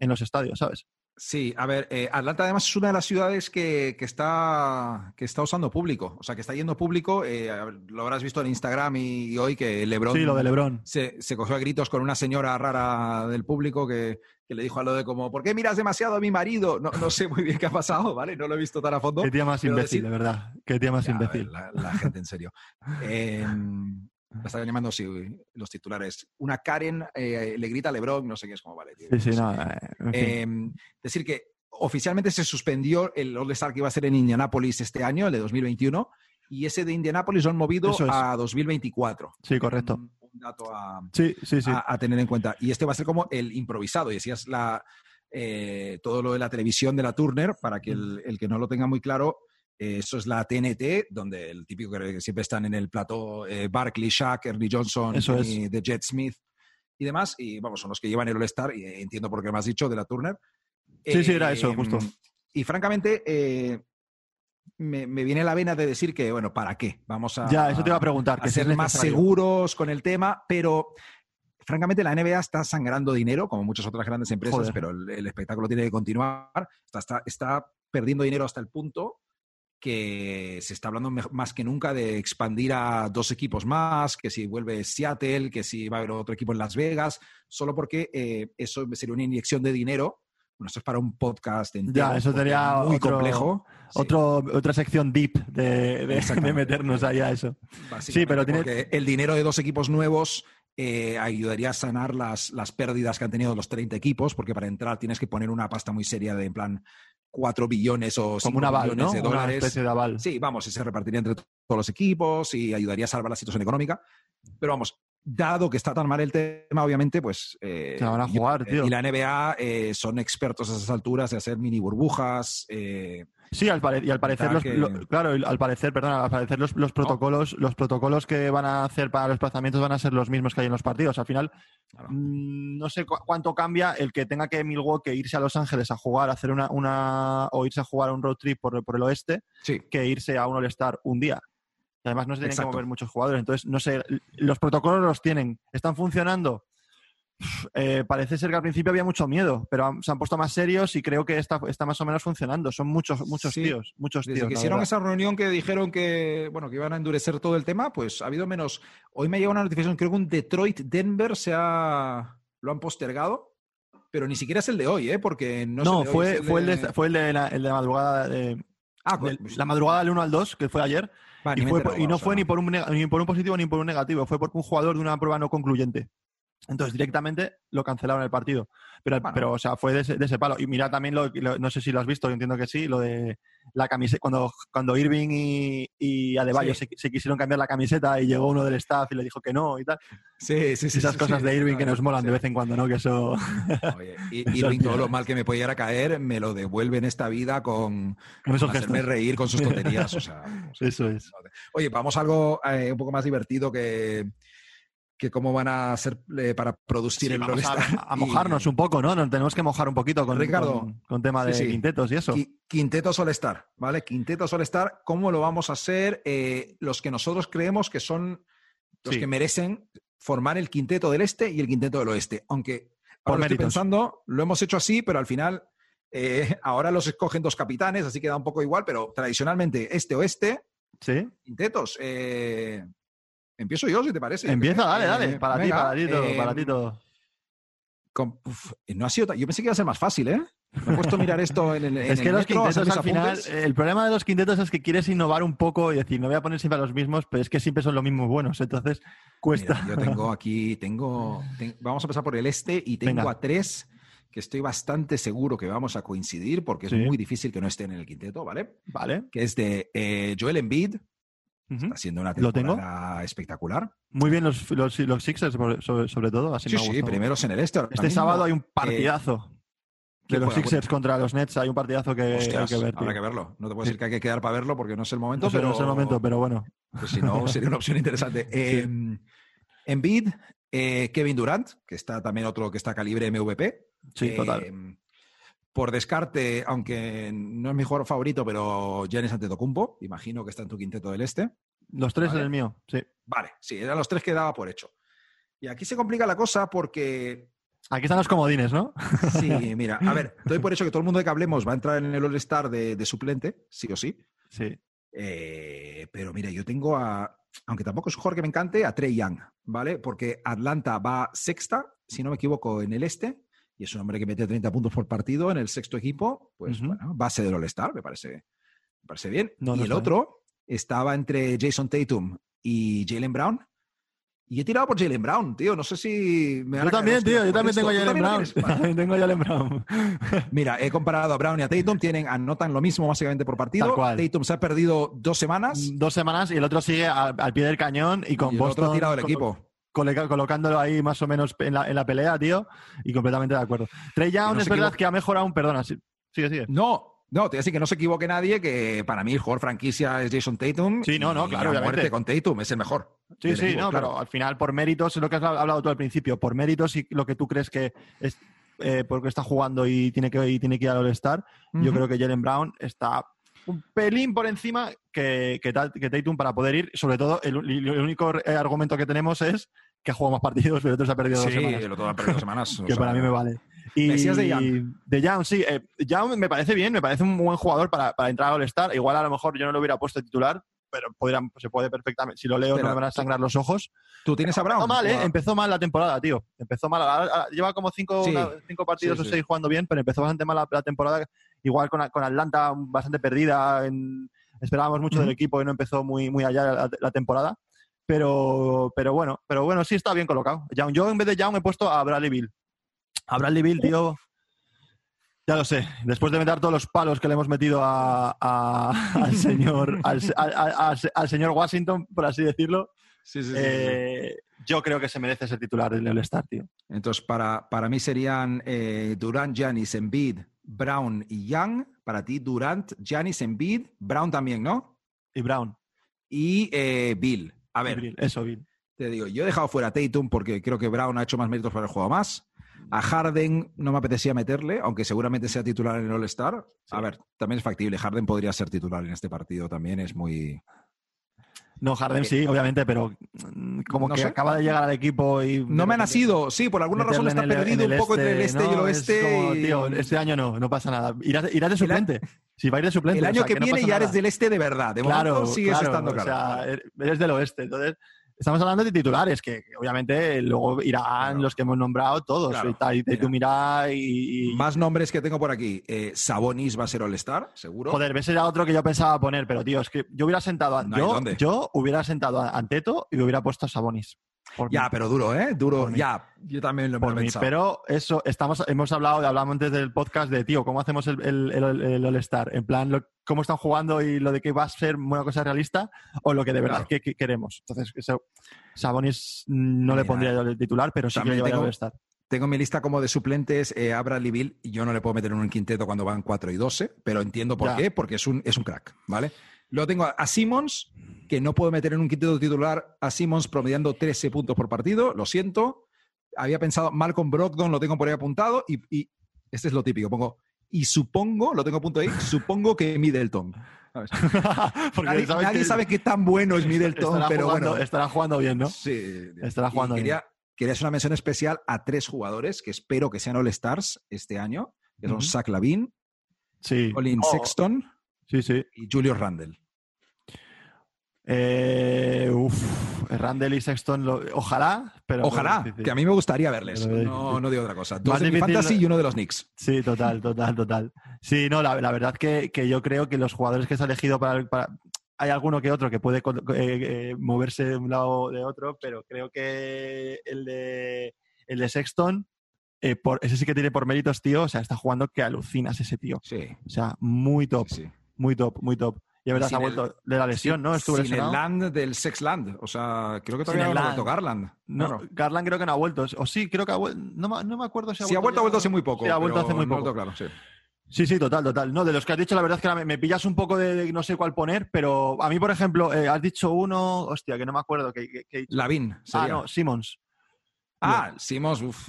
en los estadios, ¿sabes? Sí, a ver, eh, Atlanta además es una de las ciudades que, que está, que está usando público, o sea, que está yendo público. eh, ver, lo habrás visto en Instagram y, y hoy que LeBron Sí, lo de LeBron. se, se cogió a gritos con una señora rara del público que, que le dijo a lo de como, ¿por qué miras demasiado a mi marido? No, no sé muy bien qué ha pasado, ¿vale? No lo he visto tan a fondo. Qué tía más imbécil, decir- de verdad. Qué tía más Ya, a ver, imbécil. La, la gente, en serio. <laughs> Eh, la están llamando sí, los titulares. Una Karen eh, le grita a LeBron, no sé qué es como, vale. tío, Sí, sí, no eh, en fin. Eh, decir que oficialmente se suspendió el All-Star que iba a ser en Indianápolis este año, el de 2021, y ese de Indianápolis lo han movido es. a 2024. Sí, correcto. Un, un dato a, Sí, sí, sí. a- a tener en cuenta. Y este va a ser como el improvisado. Y decías la, eh, todo lo de la televisión de la Turner, para que el, el que no lo tenga muy claro, eso es la TNT, donde el típico que siempre están en el plató, eh, Barkley, Shaq, Ernie Johnson, y de Jet Smith y demás. Y vamos, son los que llevan el All-Star, y eh, entiendo por qué me has dicho, de la Turner. Sí, sí, era eso, justo. Y francamente, eh, me, me viene la vena de decir que, bueno, ¿para qué? Vamos a, ya, eso te iba a preguntar. a Que ser más seguros con el tema, pero francamente la NBA está sangrando dinero, como muchas otras grandes empresas, Joder. pero el, el espectáculo tiene que continuar. Está, está, está perdiendo dinero hasta el punto que se está hablando más que nunca de expandir a dos equipos más, que si vuelve Seattle, que si va a haber otro equipo en Las Vegas, solo porque eh, eso sería una inyección de dinero. Bueno, esto es para un podcast entero, Ya, eso sería muy otro- complejo. Sí. Otra sección deep de, de- meternos ahí a eso. Sí, pero tiene- el dinero de dos equipos nuevos eh, ayudaría a sanar las, las pérdidas que han tenido los 30 equipos, porque para entrar tienes que poner una pasta muy seria de en plan 4 billones o 5 Como un aval, billones ¿no? de Una dólares. especie de aval. Sí, vamos, y se repartiría entre todos los equipos y ayudaría a salvar la situación económica. Pero vamos, dado que está tan mal el tema, obviamente, pues. eh, Se van a jugar, tío. Y la NBA eh, son expertos a esas alturas de hacer mini burbujas. eh, Sí, al y al parecer, los, que- lo- claro, y al parecer, perdón, al parecer los, los protocolos, los protocolos que van a hacer para los desplazamientos van a ser los mismos que hay en los partidos. Al final, Claro. mm, no sé cu- cuánto cambia el que tenga que Milwaukee irse a Los Ángeles a jugar, a hacer una, una o irse a jugar un road trip por, por el oeste, sí, que irse a un All-Star un día. Y además no se tienen Exacto. que mover muchos jugadores. Entonces, no sé, los protocolos los tienen. ¿Están funcionando? Eh, parece ser que al principio había mucho miedo, pero han- se han puesto más serios y creo que está, está más o menos funcionando. Son muchos, muchos Sí. tíos, muchos Desde tíos. que hicieron verdad. esa reunión que dijeron que, bueno, que iban a endurecer todo el tema, pues ha habido menos. Hoy me llega una notificación, creo que un Detroit-Denver se ha. lo han postergado, pero ni siquiera es el de hoy, ¿eh? Porque no, No, hoy, fue, el fue, el de, fue el de la, el de la madrugada de, Ah, pues, la madrugada del 1 al 2, que fue ayer, va, y, fue y no fue ni por, un, ni por un positivo ni por un negativo, fue por un jugador de una prueba no concluyente. Entonces directamente lo cancelaron el partido. Pero, Bueno. pero o sea, fue de ese, de ese palo. Y mira también, lo, lo- no sé si lo has visto, yo entiendo que sí, lo de la camiseta, cuando, cuando Irving y, y Adebayo Sí. se, se quisieron cambiar la camiseta y llegó uno del staff y le dijo que no y tal. Sí, sí, sí. Esas sí, cosas sí. de Irving que No, nos molan de vez en cuando, ¿no? Que eso... Oye, <laughs> y- Esas Irving, todo lo mal que me puede llegar a caer, me lo devuelve en esta vida con, Con esos con hacerme reír con sus <laughs> tonterías. o sea, o sea, Eso es. Oye, vamos a algo eh, un poco más divertido que, que cómo van a hacer eh, para producir Sí, el vamos a, All-Star. a mojarnos un poco, ¿no? Nos tenemos que mojar un poquito con, Ricardo. con, con tema de Sí, sí. quintetos y eso. Qui- Quinteto Solestar, ¿vale? Quinteto Solestar, ¿cómo lo vamos a hacer? Eh, los que nosotros creemos que son los que merecen formar el quinteto del este y el quinteto del oeste. Aunque Por ahora lo estoy pensando, lo hemos hecho así, pero al final eh, <laughs> ahora los escogen dos capitanes, así que da un poco igual, pero tradicionalmente este-oeste, Sí. quintetos. eh, empiezo yo, si te parece. Empieza, dale, Eh, dale. Para ti, para ti todo, eh, para ti todo. con- uf, no ha sido yo pensé que iba a ser más fácil, ¿eh? Me he puesto a mirar esto en el. <laughs> en Es que el los metro, quintetos al final, el problema de los quintetos es que quieres innovar un poco y decir, no voy a poner siempre a los mismos, pero es que siempre son los mismos buenos, entonces cuesta. Mira, yo tengo <laughs> aquí, tengo, ten- vamos a empezar por el este y tengo Venga. a tres que estoy bastante seguro que vamos a coincidir porque es Sí. muy difícil que no estén en el quinteto, ¿vale? Vale. Que es de eh, Joel Embiid, Ujú. está haciendo una ¿Lo tengo? temporada espectacular. Muy bien los, los, los Sixers, sobre, todo. Así Sí, me sí, primeros en el este. Este mismo. sábado hay un partidazo de ¿quién los? Sixers contra los Nets. Hay un partidazo que Hostias, hay que ver. habrá que verlo. No te puedo Sí. decir que hay que quedar para verlo porque no es el momento, No pero no es el momento, pero bueno. pues si no <laughs> sería una opción interesante. Eh, Embiid, eh, Kevin Durant, que está también otro que está calibre MVP. Sí, Eh, total. Por descarte, aunque no es mi jugador favorito, pero Giannis Antetokounmpo, imagino que está en tu quinteto del este. Los tres vale. en el mío, sí. Vale, sí, eran los tres que daba por hecho. Y aquí se complica la cosa porque, Aquí están los comodines, ¿no? sí, <laughs> mira, a ver, doy por hecho que todo el mundo de que hablemos va a entrar en el All-Star de, de suplente, sí o sí. Sí. Eh, pero mira, yo tengo a, aunque tampoco es un jugador que me encante, a Trey Young, ¿vale? Porque Atlanta va sexta, si no me equivoco, en el este, y es un hombre que mete 30 puntos por partido en el sexto equipo, pues bueno, base del All-Star, me parece, me parece bien. No, y el otro estaba entre Jason Tatum y Jalen Brown. Y he tirado por Jalen Brown, tío. No sé si me Yo también, tío. Yo también esto. tengo a ¿Tú Jalen Brown. tienes? <laughs> También tengo a Jalen Brown. <laughs> Mira, he comparado a Brown y a Tatum. Tienen, anotan lo mismo básicamente por partido. Tatum se ha perdido dos semanas. Dos semanas y el otro sigue al, al pie del cañón y con y el otro ha tirado el equipo. Colocándolo ahí más o menos en la, en la pelea, tío, y completamente de acuerdo. Trey Young no es verdad que ha mejorado un perdona, sí- sigue, sigue. No, no, te voy a decir que no se equivoque nadie, que para mí el jugador franquicia es Jason Tatum. Sí, no, no, claro, a obviamente. muerte con Tatum, es el mejor. Sí, sí, equipo, no, claro. pero al final por méritos, es lo que has hablado tú al principio, por méritos y lo que tú crees que es eh, porque está jugando y tiene que, y tiene que ir al All-Star, yo creo que Jalen Brown está un pelín por encima que, que, que Tatum para poder ir. Sobre todo, el, el único eh, argumento que tenemos es que ha jugado más partidos, pero otro se ha perdido dos Sí, semanas. el otro ha perdido dos semanas. <laughs> o que sea, para mí me vale. Y decías de Young. de Young, sí. eh, Young me parece bien, me parece un buen jugador para, para entrar al All-Star. Igual a lo mejor yo no lo hubiera puesto titular, pero podrían- se puede perfectamente. Si lo leo no me van a sangrar los ojos. ¿Tú tienes a Brown? Empezó mal, ¿eh? Empezó mal la temporada, tío. Empezó mal. Lleva como cinco, Sí. una- cinco partidos Sí, o sí. seis jugando bien, pero empezó bastante mal la, la temporada. Igual con, con Atlanta bastante perdida. en- esperábamos mucho del equipo y no empezó muy, muy allá la, la temporada. Pero, pero bueno, pero bueno, sí está bien colocado. Young. Yo en vez de Young he puesto a Bradley Bill. A Bradley Bill, tío. Ya lo sé. Después de meter todos los palos que le hemos metido a- a- <laughs> al señor al, señor Washington, por así decirlo, Sí, sí, eh, yo creo que se merece ser titular del All-Star, tío. Entonces, para, para mí serían eh, Durant, Giannis, Embiid, Brown y Young. Para ti, Durant, Giannis, Embiid, Brown también, ¿no? Y Brown. Y eh, Bill. A ver, Bill, Eso, Bill. te digo, yo he dejado fuera a Tatum porque creo que Brown ha hecho más méritos para el juego más. A Harden no me apetecía meterle, aunque seguramente sea titular en el All-Star. A ver, también es factible. Harden podría ser titular en este partido también. Es muy. No, Harden sí, obviamente, pero mm, como No que sé. acaba de llegar al equipo y... No me ha nacido. Sí, por alguna razón está el- perdido un poco entre el este y el ¿no? Es oeste. como, y- tío, este año no, no pasa nada. Irás, irás de suplente. Si va a ir de suplente. El o año sea, que, no viene pasa ya nada. eres del este de verdad. De Claro, momento sigues claro, estando o claro. sea, eres del oeste. Entonces, estamos hablando de titulares, que obviamente luego irán Claro. los que hemos nombrado todos. Claro. Y tal, y Más nombres que tengo por aquí. Eh, Sabonis va a ser All-Star, seguro. Joder, ese era otro que yo pensaba poner, pero tío, es que yo hubiera sentado a, No yo, yo hubiera sentado a Anteto y hubiera puesto a Sabonis. Por Ya, mí. pero duro, ¿eh? Duro. Por mí. Ya, yo también lo he mí. pensado. Pero eso, estamos, hemos hablado, hablamos antes del podcast de, tío, ¿cómo hacemos el, el, el- el All-Star? En plan, lo- ¿cómo están jugando y lo de que va a ser una cosa realista o lo que de verdad Claro. que, que queremos? Entonces, eso, Sabonis no le pondría yo de titular, pero sí que también le tengo- al All-Star. Tengo mi lista como de suplentes eh, a Bradley Bill y yo no le puedo meter en un quinteto cuando van 4 y 12, pero entiendo por Ya. qué, porque es un, es un crack, ¿vale? Luego tengo a, Simmons, que no puedo meter en un quinteto titular a Simmons promediando 13 puntos por partido, lo siento. Había pensado Malcolm Brogdon, lo tengo por ahí apuntado, y, y este es lo típico, pongo, y supongo, lo tengo a punto ahí, <laughs> supongo que Middleton. <laughs> Nadie, sabes nadie que sabe qué tan bueno es Middleton, estará pero jugando, bueno. estará jugando bien, ¿no? Sí. Estará jugando bien. quería, quería hacer una mención especial a tres jugadores que espero que sean All-Stars este año, que son. Zach Lavin, Sí. Colin Oh, Sexton Sí, sí. y Julius Randle. Eh, uf, Randall y Sexton, lo- ojalá, pero... Ojalá, que a mí me gustaría verles. No, no digo otra cosa. Dos Más de mi fantasy y uno de los Knicks. Sí, total, total, total. Sí, no, la, la verdad que, que yo creo que los jugadores que se han elegido para, Hay alguno que otro que puede eh, eh, moverse de un lado o de otro, pero creo que el de, el de Sexton, eh, por, ese sí que tiene por méritos, tío. O sea, está jugando que alucinas ese tío. Sí, O sea, muy top, sí, sí. Muy top, muy top. Y verdad, se ha el- vuelto de la lesión, ¿no? Estuvo Sin lesionado. el land del Sex Land. O sea, creo que todavía no ha vuelto Garland. No, Claro. Garland creo que no ha vuelto. O sí, creo que ha vuelto. No, me- no me acuerdo si ha Si ha vuelto, ha vuelto hace muy poco. Sí, ha vuelto hace muy poco. claro, sí. Sí, sí, total, total. No, de los que has dicho, la verdad es que me, me pillas un poco de, de no sé cuál poner, pero a mí, por ejemplo, eh, has dicho uno, hostia, que no me acuerdo. Que, que- que ah, sería. no, Simmons. Ah, Simons, uff.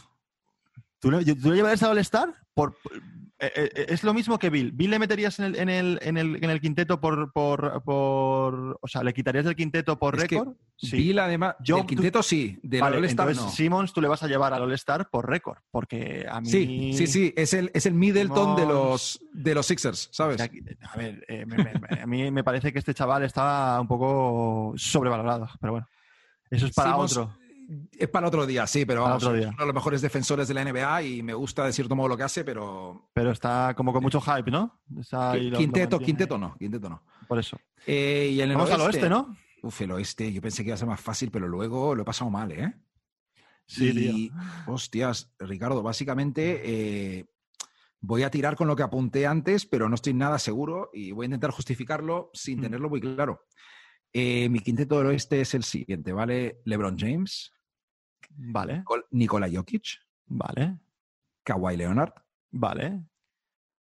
¿Tú ¿tú le llevarías a All-Star? Por, eh, eh, es lo mismo que Bill. ¿Bill le meterías en el, en el, en el, en el quinteto por, por, por- O sea, ¿le quitarías del quinteto por Es récord? Sí. Bill, además, Yo- del quinteto sí, del Vale, All-Star entonces no. Simmons tú le vas a llevar al All-Star por récord, porque a mí... Sí, sí, sí, es el, es el Middleton de los, de los Sixers, O ¿sabes? sea, a ver, eh, me- me- me- a mí me parece que este chaval está un poco sobrevalorado, pero bueno, eso es para Simmons- otro. Es para otro día, sí, pero vamos, otro es uno de los mejores defensores de la NBA y me gusta de cierto modo lo que hace, pero Pero está como con mucho hype, ¿no? Lo- lo quinteto, mantiene. quinteto no, quinteto no. Por eso. Eh, y en el Vamos al oeste, ¿no? Uf, el oeste, yo pensé que iba a ser más fácil, pero luego lo he pasado mal, ¿eh? Sí, y, tío. hostias, Ricardo, básicamente eh, voy a tirar con lo que apunté antes, pero no estoy nada seguro y voy a intentar justificarlo sin Mm. tenerlo muy claro. Eh, mi quinteto del oeste es el siguiente, ¿vale? LeBron James, Vale, Nikola Jokic, vale, Kawhi Leonard, vale.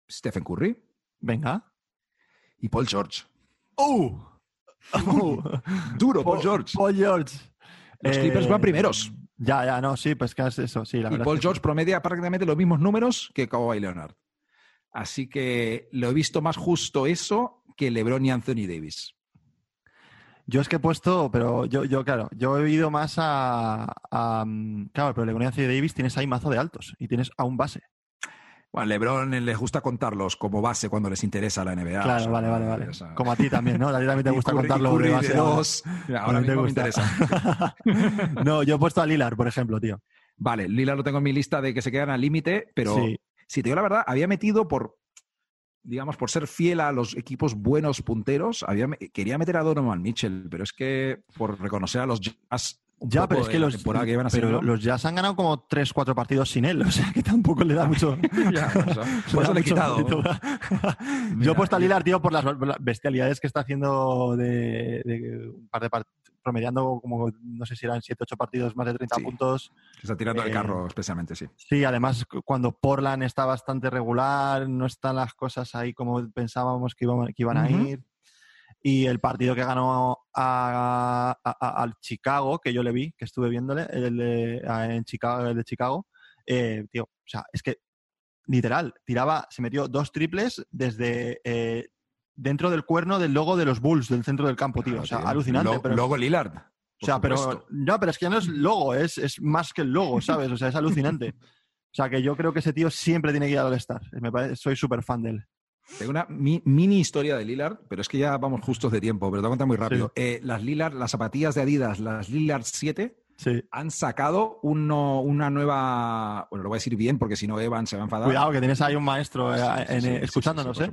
Stephen Curry Venga. y Paul George. ¡Uh! <laughs> Uh. Duro, Paul Paul- George. Paul George. Los Eh, Clippers van primeros. Ya, ya, no, sí, pues que es eso, sí, la Y. Paul que George promedia prácticamente los mismos números que Kawhi Leonard. Así que lo he visto más justo eso que LeBron y Anthony Davis. Yo es que he puesto, pero yo, yo claro, yo he ido más a, a, mm, claro, pero LeBron y Anthony Davis tienes ahí mazo de altos y tienes a un base. Bueno, LeBron les gusta contarlos como base cuando les interesa la NBA. Claro, o sea, vale, vale, vale. o sea, Como a ti también, ¿no? A ti también te <laughs> gusta contarlo de base. ahora. dos. Ahora A mí te mismo me interesa. <laughs> no, yo he puesto a Lilar, por ejemplo, tío. Vale, Lila lo tengo en mi lista de que se quedan al límite, pero Sí. si te digo la verdad, había metido por digamos, por ser fiel a los equipos buenos punteros, había, quería meter a Donovan Mitchell, pero es que por reconocer a los Jazz ya, pero es que los, pero los Jazz han ganado como 3-4 partidos sin él, <laughs> o sea que tampoco le da <laughs> mucho. ya, <laughs> por eso, le he quitado. Yo he puesto a Lillard, tío, por las bestialidades que está haciendo de, un par de promediando como, no sé si eran 7-8 partidos, más de 30 puntos. Se está tirando el carro, eh, especialmente, sí. Sí, además, cuando Portland está bastante regular, no están las cosas ahí como pensábamos que iban, que iban a ir. Y el partido que ganó al Chicago, que yo le vi, que estuve viéndole, el de, en Chicago, el de Chicago, eh, tío, o sea, es que literal, tiraba, se metió dos triples desde eh, dentro del cuerno del logo de los Bulls del centro del campo, tío. o sea, alucinante. pero, logo Lillard. O sea, pero no, pero es que ya no es logo, es, es más que el logo, ¿sabes? O sea, es alucinante. O sea, que yo creo que ese tío siempre tiene que ir al All-Star. Soy súper fan de él. Tengo una mini historia de Lillard, pero es que ya vamos justos de tiempo, pero te voy a contar muy rápido. Eh, las Lillard, las zapatillas de Adidas, las Lillard 7, han sacado una nueva. Bueno, lo voy a decir bien porque si no Evan se va a enfadar. Cuidado, que tienes ahí un maestro eh, escuchándonos, por ¿eh?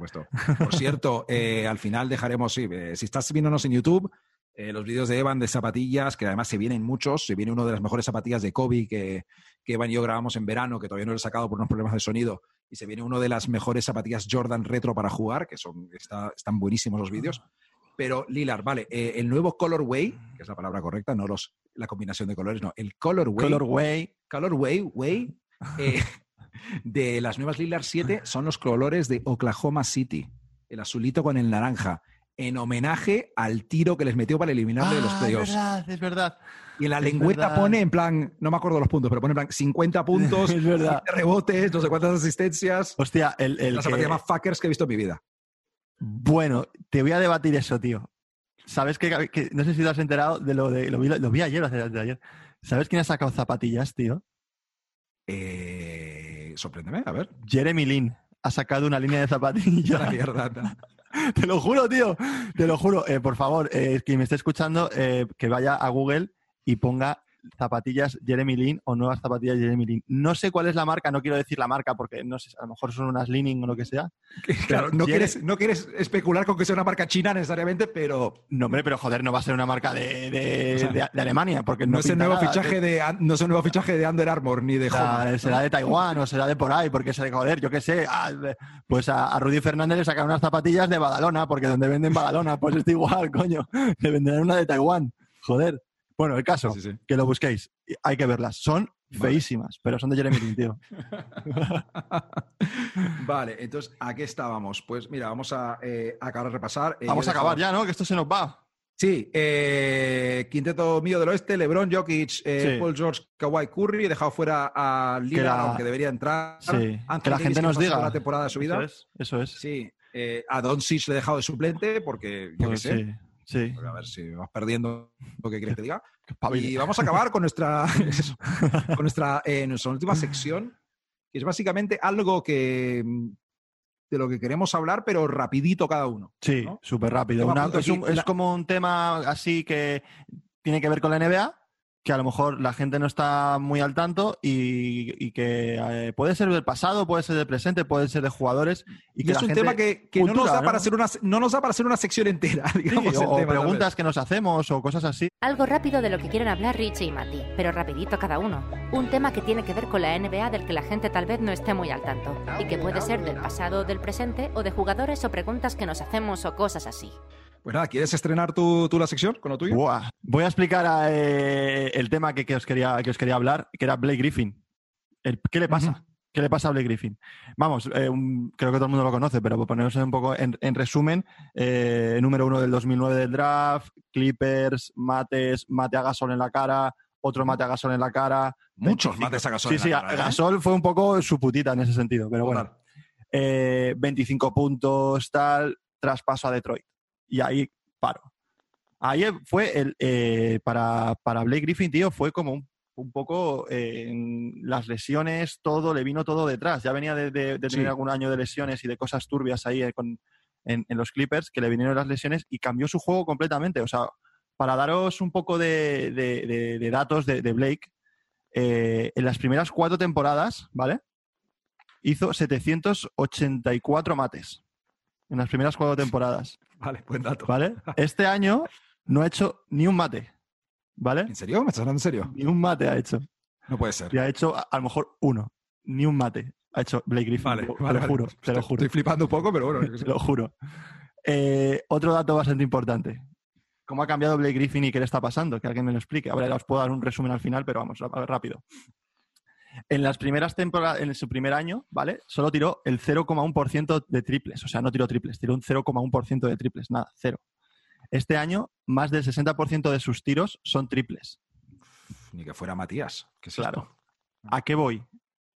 Por cierto, <laughs> al final dejaremos, sí, si estás viéndonos en YouTube, los vídeos de Evan de zapatillas, que además se vienen muchos, se viene uno de las mejores zapatillas de Kobe que, que Evan y yo grabamos en verano, que todavía no lo he sacado por unos problemas de sonido, y se viene uno de las mejores zapatillas Jordan retro para jugar, que son, están buenísimos los vídeos. Pero Lilar, vale, eh, el nuevo Colorway, que es la palabra correcta, no los, la combinación de colores, no, el Colorway. Colorway. Colorway, way, eh, <laughs> de las nuevas Lilar 7 son los colores de Oklahoma City, el azulito con el naranja en homenaje al tiro que les metió para eliminarle de los ah, playoffs. Es verdad, es verdad. Y en la lengüeta pone en plan, no me acuerdo los puntos, pero pone en plan 50 <laughs> puntos, es verdad. rebotes, no sé cuántas asistencias. Hostia, el, el que... más fuckers que he visto en mi vida. Bueno, te voy a debatir eso, tío. ¿Sabes que, no sé si te has enterado de lo de lo vi, lo vi ayer, de ayer. ¿Sabes quién ha sacado zapatillas, tío? Eh, sorpréndeme, a ver. Jeremy Lin ha sacado una línea de zapatillas. La mierda. <laughs> te lo juro, tío. Te lo juro. Eh, por favor, eh, quien me esté escuchando, eh, que vaya a Google y ponga zapatillas Jeremy Lin o nuevas zapatillas Jeremy Lin. No sé cuál es la marca, no quiero decir la marca porque no sé, a lo mejor son unas Leaning o lo que sea. Claro, no, quieres, no quieres especular con que sea una marca china necesariamente, pero. No, hombre, pero joder, no va a ser una marca de, de, Alemania, porque no, es el nuevo fichaje de, no es el nuevo fichaje de Under Armour ni de Honda. Será de Taiwán o será de por ahí, porque se de joder, yo qué sé. Ah, pues a, Rudy Fernández le sacan unas zapatillas de Badalona, porque donde venden Badalona, pues está igual, <laughs> coño. Le venderán una de Taiwán. Joder. Bueno, el caso, que lo busquéis, hay que verlas. Son feísimas, pero son de Jeremy Lin, tío. <laughs> vale, entonces, ¿a qué estábamos? Pues mira, vamos a eh, acabar de repasar. Eh, vamos a acabar ya, ¿no? Que esto se nos va. Sí, eh, quinteto mío del oeste, LeBron, Jokic, Paul George, Kawhi Curry, he dejado fuera a Lillard, aunque debería entrar. Sí. que la gente nos diga. La temporada de su vida. Eso es. Eso es. Sí, a Don Doncic le he dejado de suplente porque, yo pues qué sé. Sí. A ver si vas perdiendo lo que quieres que diga. <laughs> Y vamos a acabar con nuestra, <laughs> <laughs> con nuestra, eh, nuestra última sección, que es básicamente algo que de lo que queremos hablar, pero rapidito cada uno. Sí, súper rápido. es, es como un tema así que tiene que ver con la NBA, que a lo mejor la gente no está muy al tanto y, que eh, puede ser del pasado, puede ser del presente, puede ser de jugadores. Y, que es un tema que, no, nos da Para hacer una, no nos da para hacer una sección entera, <laughs> digamos. o, preguntas que nos hacemos o cosas así. Algo rápido de lo que quieren hablar Richie y Mati, pero rapidito cada uno. Un tema que tiene que ver con la NBA del que la gente tal vez no esté muy al tanto y que puede ser del pasado, del presente o de jugadores o preguntas que nos hacemos o cosas así. Pues nada, ¿quieres estrenar tú, la sección con lo tuyo? Voy a explicar eh, el tema que, os quería, que os quería hablar, que era Blake Griffin. ¿Qué le pasa? ¿Qué le pasa a Blake Griffin? Vamos, eh, creo que todo el mundo lo conoce, pero por ponernos un poco en, resumen, eh, número uno del 2009 del draft, Clippers, mates, mate a Gasol en la cara, otro mate a Gasol en la cara. Muchos mates a Gasol sí, en la cara. Sí, sí, Gasol fue un poco su putita en ese sentido, pero bueno. 25 puntos, tal, traspaso a Detroit y ahí paro. Ahí fue el, eh, para, para, Blake Griffin, tío, fue como un, poco eh, las lesiones, todo, le vino todo detrás. Ya venía de, tener algún año de lesiones y de cosas turbias ahí eh, en, los Clippers, que le vinieron las lesiones y cambió su juego completamente. O sea, para daros un poco de, datos de, Blake, en las primeras cuatro temporadas, ¿vale? Hizo 784 mates. en las primeras cuatro temporadas. Vale, buen dato. ¿Vale? Este año no ha hecho ni un mate. ¿Vale? ¿En serio? ¿Me estás hablando en serio? Ni un mate ha hecho. No puede ser. Y ha hecho a, a lo mejor uno. Ni un mate ha hecho Blake Griffin. Vale, te, vale, lo vale. juro, te lo Estoy- juro. Estoy flipando un poco, pero bueno. <laughs> Te lo juro. Eh, otro dato bastante importante. ¿Cómo ha cambiado Blake Griffin y qué le está pasando? Que alguien me lo explique. Ahora os puedo dar un resumen al final, pero vamos, a ver, rápido. En las primeras temporadas, en su primer año, ¿vale? Solo tiró el 0,1% de triples. O sea, no tiró triples, tiró un 0,1% de triples. Nada, cero. Este año, más del 60% de sus tiros son triples. Ni que fuera Matías. ¿Qué es Claro. esto? ¿A qué voy?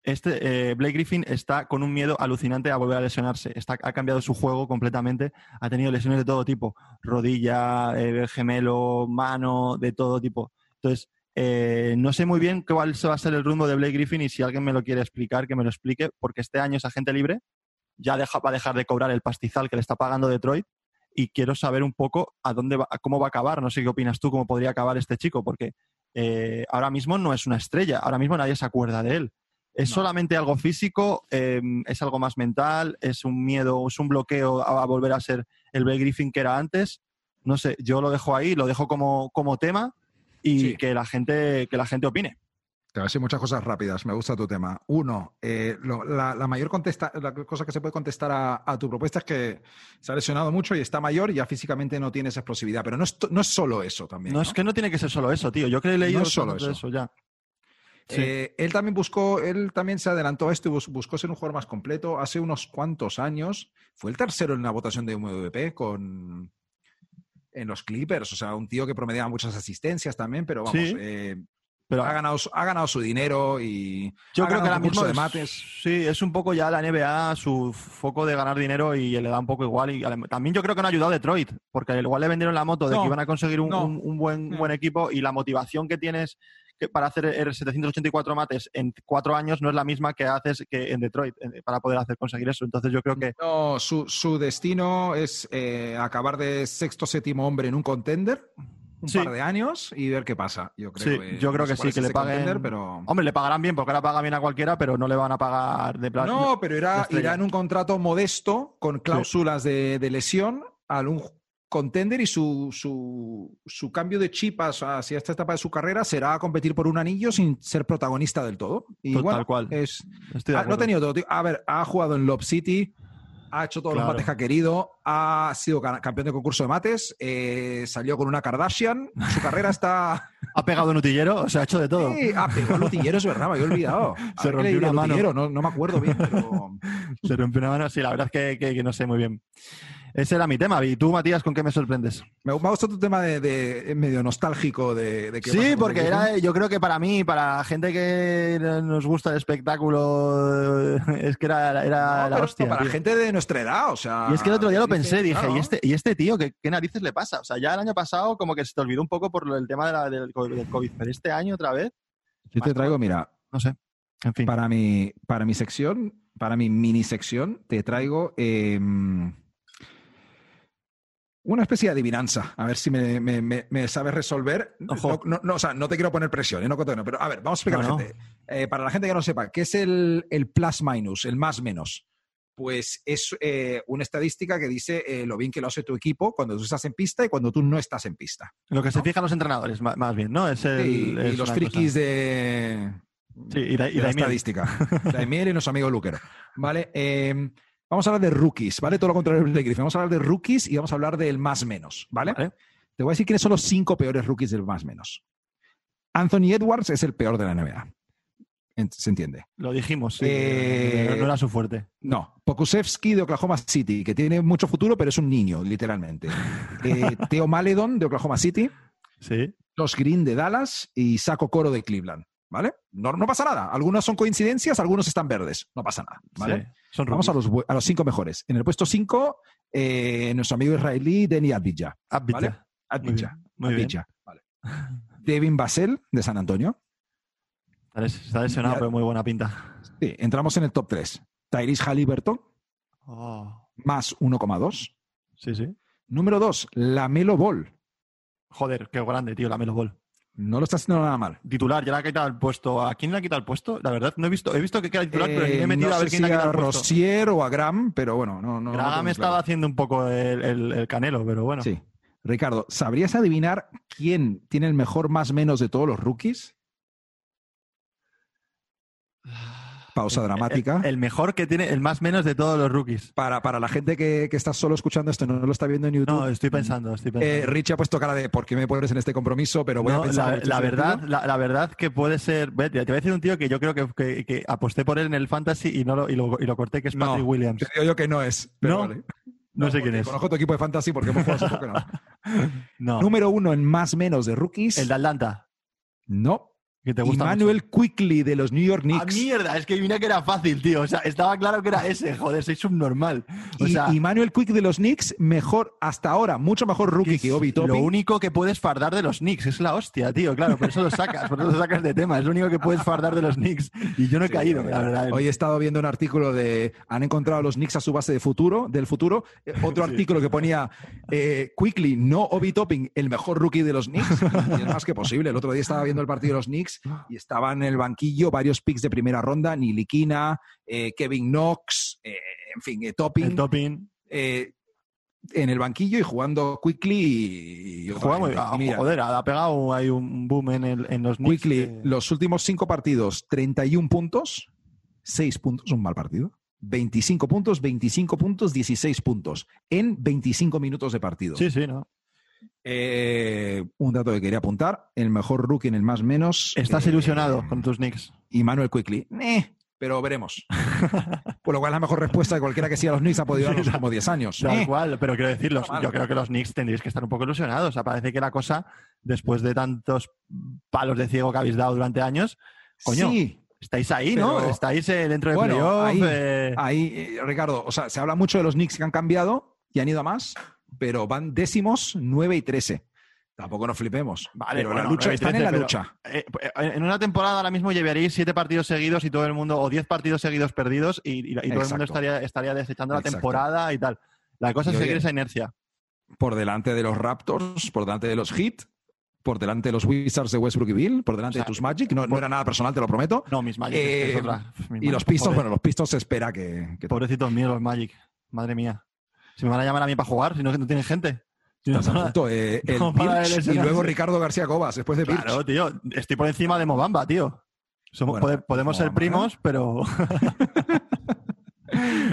Este, eh, Blake Griffin está con un miedo alucinante a volver a lesionarse. Está, ha cambiado su juego completamente. Ha tenido lesiones de todo tipo. Rodilla, eh, gemelo, mano, de todo tipo. Entonces, eh, no sé muy bien cuál va a ser el rumbo de Blake Griffin y si alguien me lo quiere explicar, que me lo explique, porque este año es agente libre. Ya deja- va a dejar de cobrar el pastizal que le está pagando Detroit y quiero saber un poco a dónde va, a cómo va a acabar. No sé qué opinas tú, cómo podría acabar este chico, porque eh, ahora mismo no es una estrella, ahora mismo nadie se acuerda de él. ¿Es No. solamente algo físico? eh, ¿Es algo más mental? ¿Es un miedo? ¿Es un bloqueo a, a volver a ser el Blake Griffin que era antes? No sé, yo lo dejo ahí, lo dejo como, como tema y Sí. que, la gente, que la gente opine. Te voy a decir muchas cosas rápidas. Me gusta tu tema. Uno, eh, lo- la, la mayor contesta, la cosa que se puede contestar a, a tu propuesta es que se ha lesionado mucho y está mayor y ya físicamente no tiene esa explosividad. Pero no es, no es solo eso también. No, ¿no? es que no tiene que ser solo eso, tío. Yo creo que he leído No es solo eso. eso ya. Sí. Eh, él también buscó, él también se adelantó a esto y bus- buscó ser un jugador más completo. Hace unos cuantos años fue el tercero en la votación de MVP con en los Clippers. O sea, un tío que promediaba muchas asistencias también, pero vamos, Sí. eh, Pero ha, ganado, su- ha ganado su dinero y Yo ha creo que ahora mismo de es-. Sí, es un poco ya la NBA su foco de ganar dinero y le da un poco igual. Y también yo creo que no ha ayudado a Detroit, porque igual le vendieron la moto de No, que iban a conseguir un, no. un- un buen, No. buen equipo y la motivación que tienes que para hacer el 784 mates en cuatro años no es la misma que haces que en Detroit eh, para poder hacer conseguir eso. Entonces yo creo que No, su, su destino es eh, acabar de sexto séptimo hombre en un contender un Sí. par de años y ver qué pasa. Yo creo, Sí, yo creo no sé que sí, que le paguen- pero... Hombre, le pagarán bien, porque ahora paga bien a cualquiera, pero no le van a pagar de plata. No, pero irá, irá en un contrato modesto con cláusulas de, de lesión a un contender y su, su, su cambio de chip hacia esta etapa de su carrera será competir por un anillo sin ser protagonista del todo. Y Tal bueno, cual. es, ha, no ha tenido todo. tío. A ver, ha jugado en Lob City, ha hecho todos Claro. los mates que ha querido, ha sido ca- campeón de concurso de mates, eh, salió con una Kardashian, su carrera está... <laughs> Ha pegado un utillero, o sea, ha hecho de todo. Sí, ah, pegó al utillero, es verdad, me había olvidado. <laughs> Se A rompió una mano. No, no me acuerdo bien, pero... <laughs> Se rompió una mano. Sí, la verdad es que, que- que no sé muy bien. Ese era mi tema. ¿Y tú, Matías, con qué me sorprendes? Me, gustado tu tema de, de- medio nostálgico de, pasa Sí, porque era, yo creo que para mí, para la gente que nos gusta el espectáculo, <laughs> es que era, era No, la hostia. Para tío. gente de nuestra edad, o sea. Y es que el otro día lo dice, pensé, dije, claro. ¿y, este, ¿y este tío qué, qué narices le pasa? O sea, ya el año pasado como que se te olvidó un poco por el tema de la- del, co- del COVID, pero este año otra vez, Yo te traigo, mira, no sé. En fin. para mi, para mi sección, para mi mini sección, te traigo eh, una especie de adivinanza. A ver si me, me, me- me sabes resolver. Ojo. No, no, no, o sea, no te quiero poner presión, ¿eh? no, no, pero a ver, vamos a explicar No, a la gente. Eh, para la gente que no sepa, ¿qué es el, el plus minus, el más menos? Pues es eh, una estadística que dice lo bien que lo hace tu equipo cuando tú estás en pista y cuando tú no estás en pista. Lo que se fijan los entrenadores, ma- más bien, ¿no? Es el, y es los frikis cosa. de, Sí, y da- y de la estadística. <laughs> Daimiel y nuestro amigo Luquero. ¿Vale? Vamos a hablar de rookies, ¿vale? Todo lo contrario de Griffin. Vamos a hablar de rookies y vamos a hablar del más menos, ¿vale? Vale. Te voy a decir quiénes son los cinco peores rookies del más menos. Anthony Edwards es el peor de la NBA. ¿Se entiende? Lo dijimos, sí. Eh, no, era su fuerte. No. Pokusevski de Oklahoma City, que tiene mucho futuro, pero es un niño, literalmente. <laughs> Eh, Theo Maledon de Oklahoma City. Sí. Josh Green de Dallas y Saco Coro de Cleveland. ¿Vale? No, no pasa nada. Algunos son coincidencias, algunos están verdes. No pasa nada. ¿vale? sí. Son Vamos a los, a los cinco mejores. En el puesto cinco, eh, nuestro amigo israelí Denny Advija. Abdicha. ¿vale? Muy Advija. bien, muy bien. Advija, vale. <laughs> Devin Basel de San Antonio. Está les- Está lesionado, pero muy buena pinta. Sí, entramos en el top 3. Tyrese Halliburton, Oh, más 1,2. sí, sí. Número 2, Lamelo Ball. Joder, qué grande, tío, la Melo Ball. No lo está haciendo nada mal. Titular, ya le ha quitado el puesto. ¿A quién le ha quitado el puesto? La verdad, no he visto. He visto que queda titular, pero me he Eh, metido no a ver sé quién le si ha quitado a el puesto. Rosier o a Gram, pero bueno, no. no Graham no tengo estaba claro. haciendo un poco el, el- el canelo, pero bueno. Sí. Ricardo, ¿sabrías adivinar quién tiene el mejor más menos de todos los rookies? Pausa dramática. El, el mejor que tiene, el más menos de todos los rookies. Para, para la gente que, que está solo escuchando esto, no lo está viendo en YouTube. No, estoy pensando, estoy pensando. Eh, Richie ha puesto cara de ¿por qué me pones en este compromiso? Pero voy No, a pensar. la, la verdad, la, la verdad que puede ser. ve, Te voy a decir un tío que yo creo que, que- que aposté por él en el fantasy y no lo, y lo, y lo corté, que es No, Patrick Williams. Te digo yo que no es. pero No, vale. No sé quién es. Conozco tu equipo de fantasy porque hemos jugado hace poco, no. <laughs> No. Número uno en más menos de rookies. El de Atlanta. No. Que te gusta Emmanuel Quickly de los New York. ¡Ah, Knicks. mierda! Es que mira que era fácil, tío. O sea, estaba claro que era ese. Joder, soy subnormal. O y, sea, y Emmanuel Quick de los Knicks, mejor hasta ahora, mucho mejor rookie es que Obi lo Toppin. único que puedes fardar de los Knicks. Es la hostia, tío. Claro, por eso lo sacas. Por eso lo sacas de tema. Es lo único que puedes fardar de los Knicks. Y yo no he Sí, caído, la verdad. Hoy he estado viendo un artículo de han encontrado a los Knicks a su base de futuro, del futuro. Eh, Otro <laughs> Sí. artículo que ponía eh, Quickly, no Obi Topping, el mejor rookie de los Knicks. Y es más que posible. El otro día estaba viendo el partido de los Knicks y estaban en el banquillo varios picks de primera ronda, Nilikina, eh, Kevin Knox, eh, en fin, eh, Topping. Eh, en el banquillo y jugando Quickly y, y gente. ah, mira, joder, ha pegado ahí un boom en, el, en los. Quickly, que- los últimos cinco partidos, 31 puntos, 6 puntos, un mal partido. 25 puntos, 25 puntos, 16 puntos en 25 minutos de partido. Sí, sí, ¿no? Eh, un dato que quería apuntar, el mejor rookie en el más menos. Estás eh, ilusionado con tus Knicks. Y Manuel Quickly. Eh, pero veremos. <laughs> Por lo cual la mejor respuesta de cualquiera que siga a los Knicks ha podido dar los últimos 10 años. Tal Eh, cual, pero quiero decir, los- Está mal. yo creo que los Knicks tendréis que estar un poco ilusionados. O sea, parece que la cosa, después de tantos palos de ciego que habéis dado durante años, coño, Sí, estáis ahí, ¿no? Estáis eh, dentro de Bueno, playoff. ahí- eh, Ahí, eh, Ricardo, o sea, se habla mucho de los Knicks que han cambiado y han ido a más, pero van décimos 9 y 13. Tampoco nos flipemos. Vale, pero bueno, la lucha, 9 y están en 13, la pero- lucha. eh, eh, en una temporada ahora mismo llevaríais siete partidos seguidos y todo el mundo, o diez partidos seguidos perdidos y, y- y todo el mundo estaría, estaría desechando la Exacto. temporada y tal. La cosa es seguir esa inercia. Por delante de los Raptors, por delante de los Heat, por delante de los Wizards de Westbrook y Bill, por delante O sea, de tus Magic. No, no era nada personal, te lo prometo. No, mis Magic es- es Eh, otra. Mis Y Magic, los Pistons, bueno, los Pistons se espera que. que Pobrecitos míos los Magic. Madre mía. Si me van a llamar a mí para jugar, si no, que no tienen gente. No, punto, eh, <laughs> el no Birch y luego Ricardo García Cobas, después de Birch. Claro, tío. Estoy por encima de Mobamba, tío. Somos, Bueno, pode- podemos ser ¿eh? primos, pero... <laughs>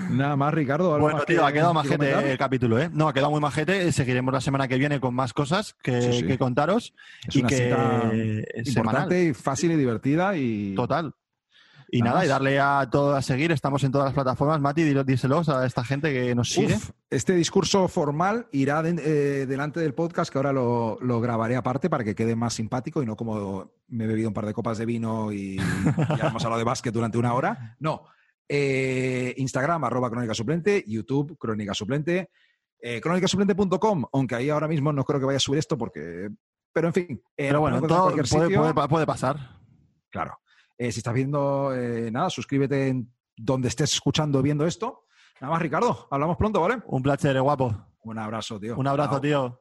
Nada más, Ricardo. ¿algo Bueno, más tío, que- ha quedado que majete comentar? el capítulo, ¿eh? No, ha quedado muy majete. Seguiremos la semana que viene con más cosas que, Sí, sí. que contaros. Es y una que cita es importante semanal. y fácil y divertida y Total. Y Nada nada, y darle a todo a seguir. Estamos en todas las plataformas. Mati, díselos a esta gente que nos sigue. Uf, este discurso formal irá de- eh, delante del podcast, que ahora lo, lo grabaré aparte para que quede más simpático y no como me he bebido un par de copas de vino y ya hemos hablado de básquet durante una hora. No. Eh, Instagram, arroba crónica suplente, YouTube, crónica suplente, eh, crónicasuplente.com, aunque ahí ahora mismo no creo que vaya a subir esto porque... Pero en fin. eh, Pero bueno, todo puede, puede- puede pasar. Claro. Eh, si estás viendo, eh, nada, suscríbete en donde estés escuchando viendo esto. Nada más, Ricardo. Hablamos pronto, ¿vale? Un placer, guapo. Un abrazo, tío. Un abrazo, Chao. tío.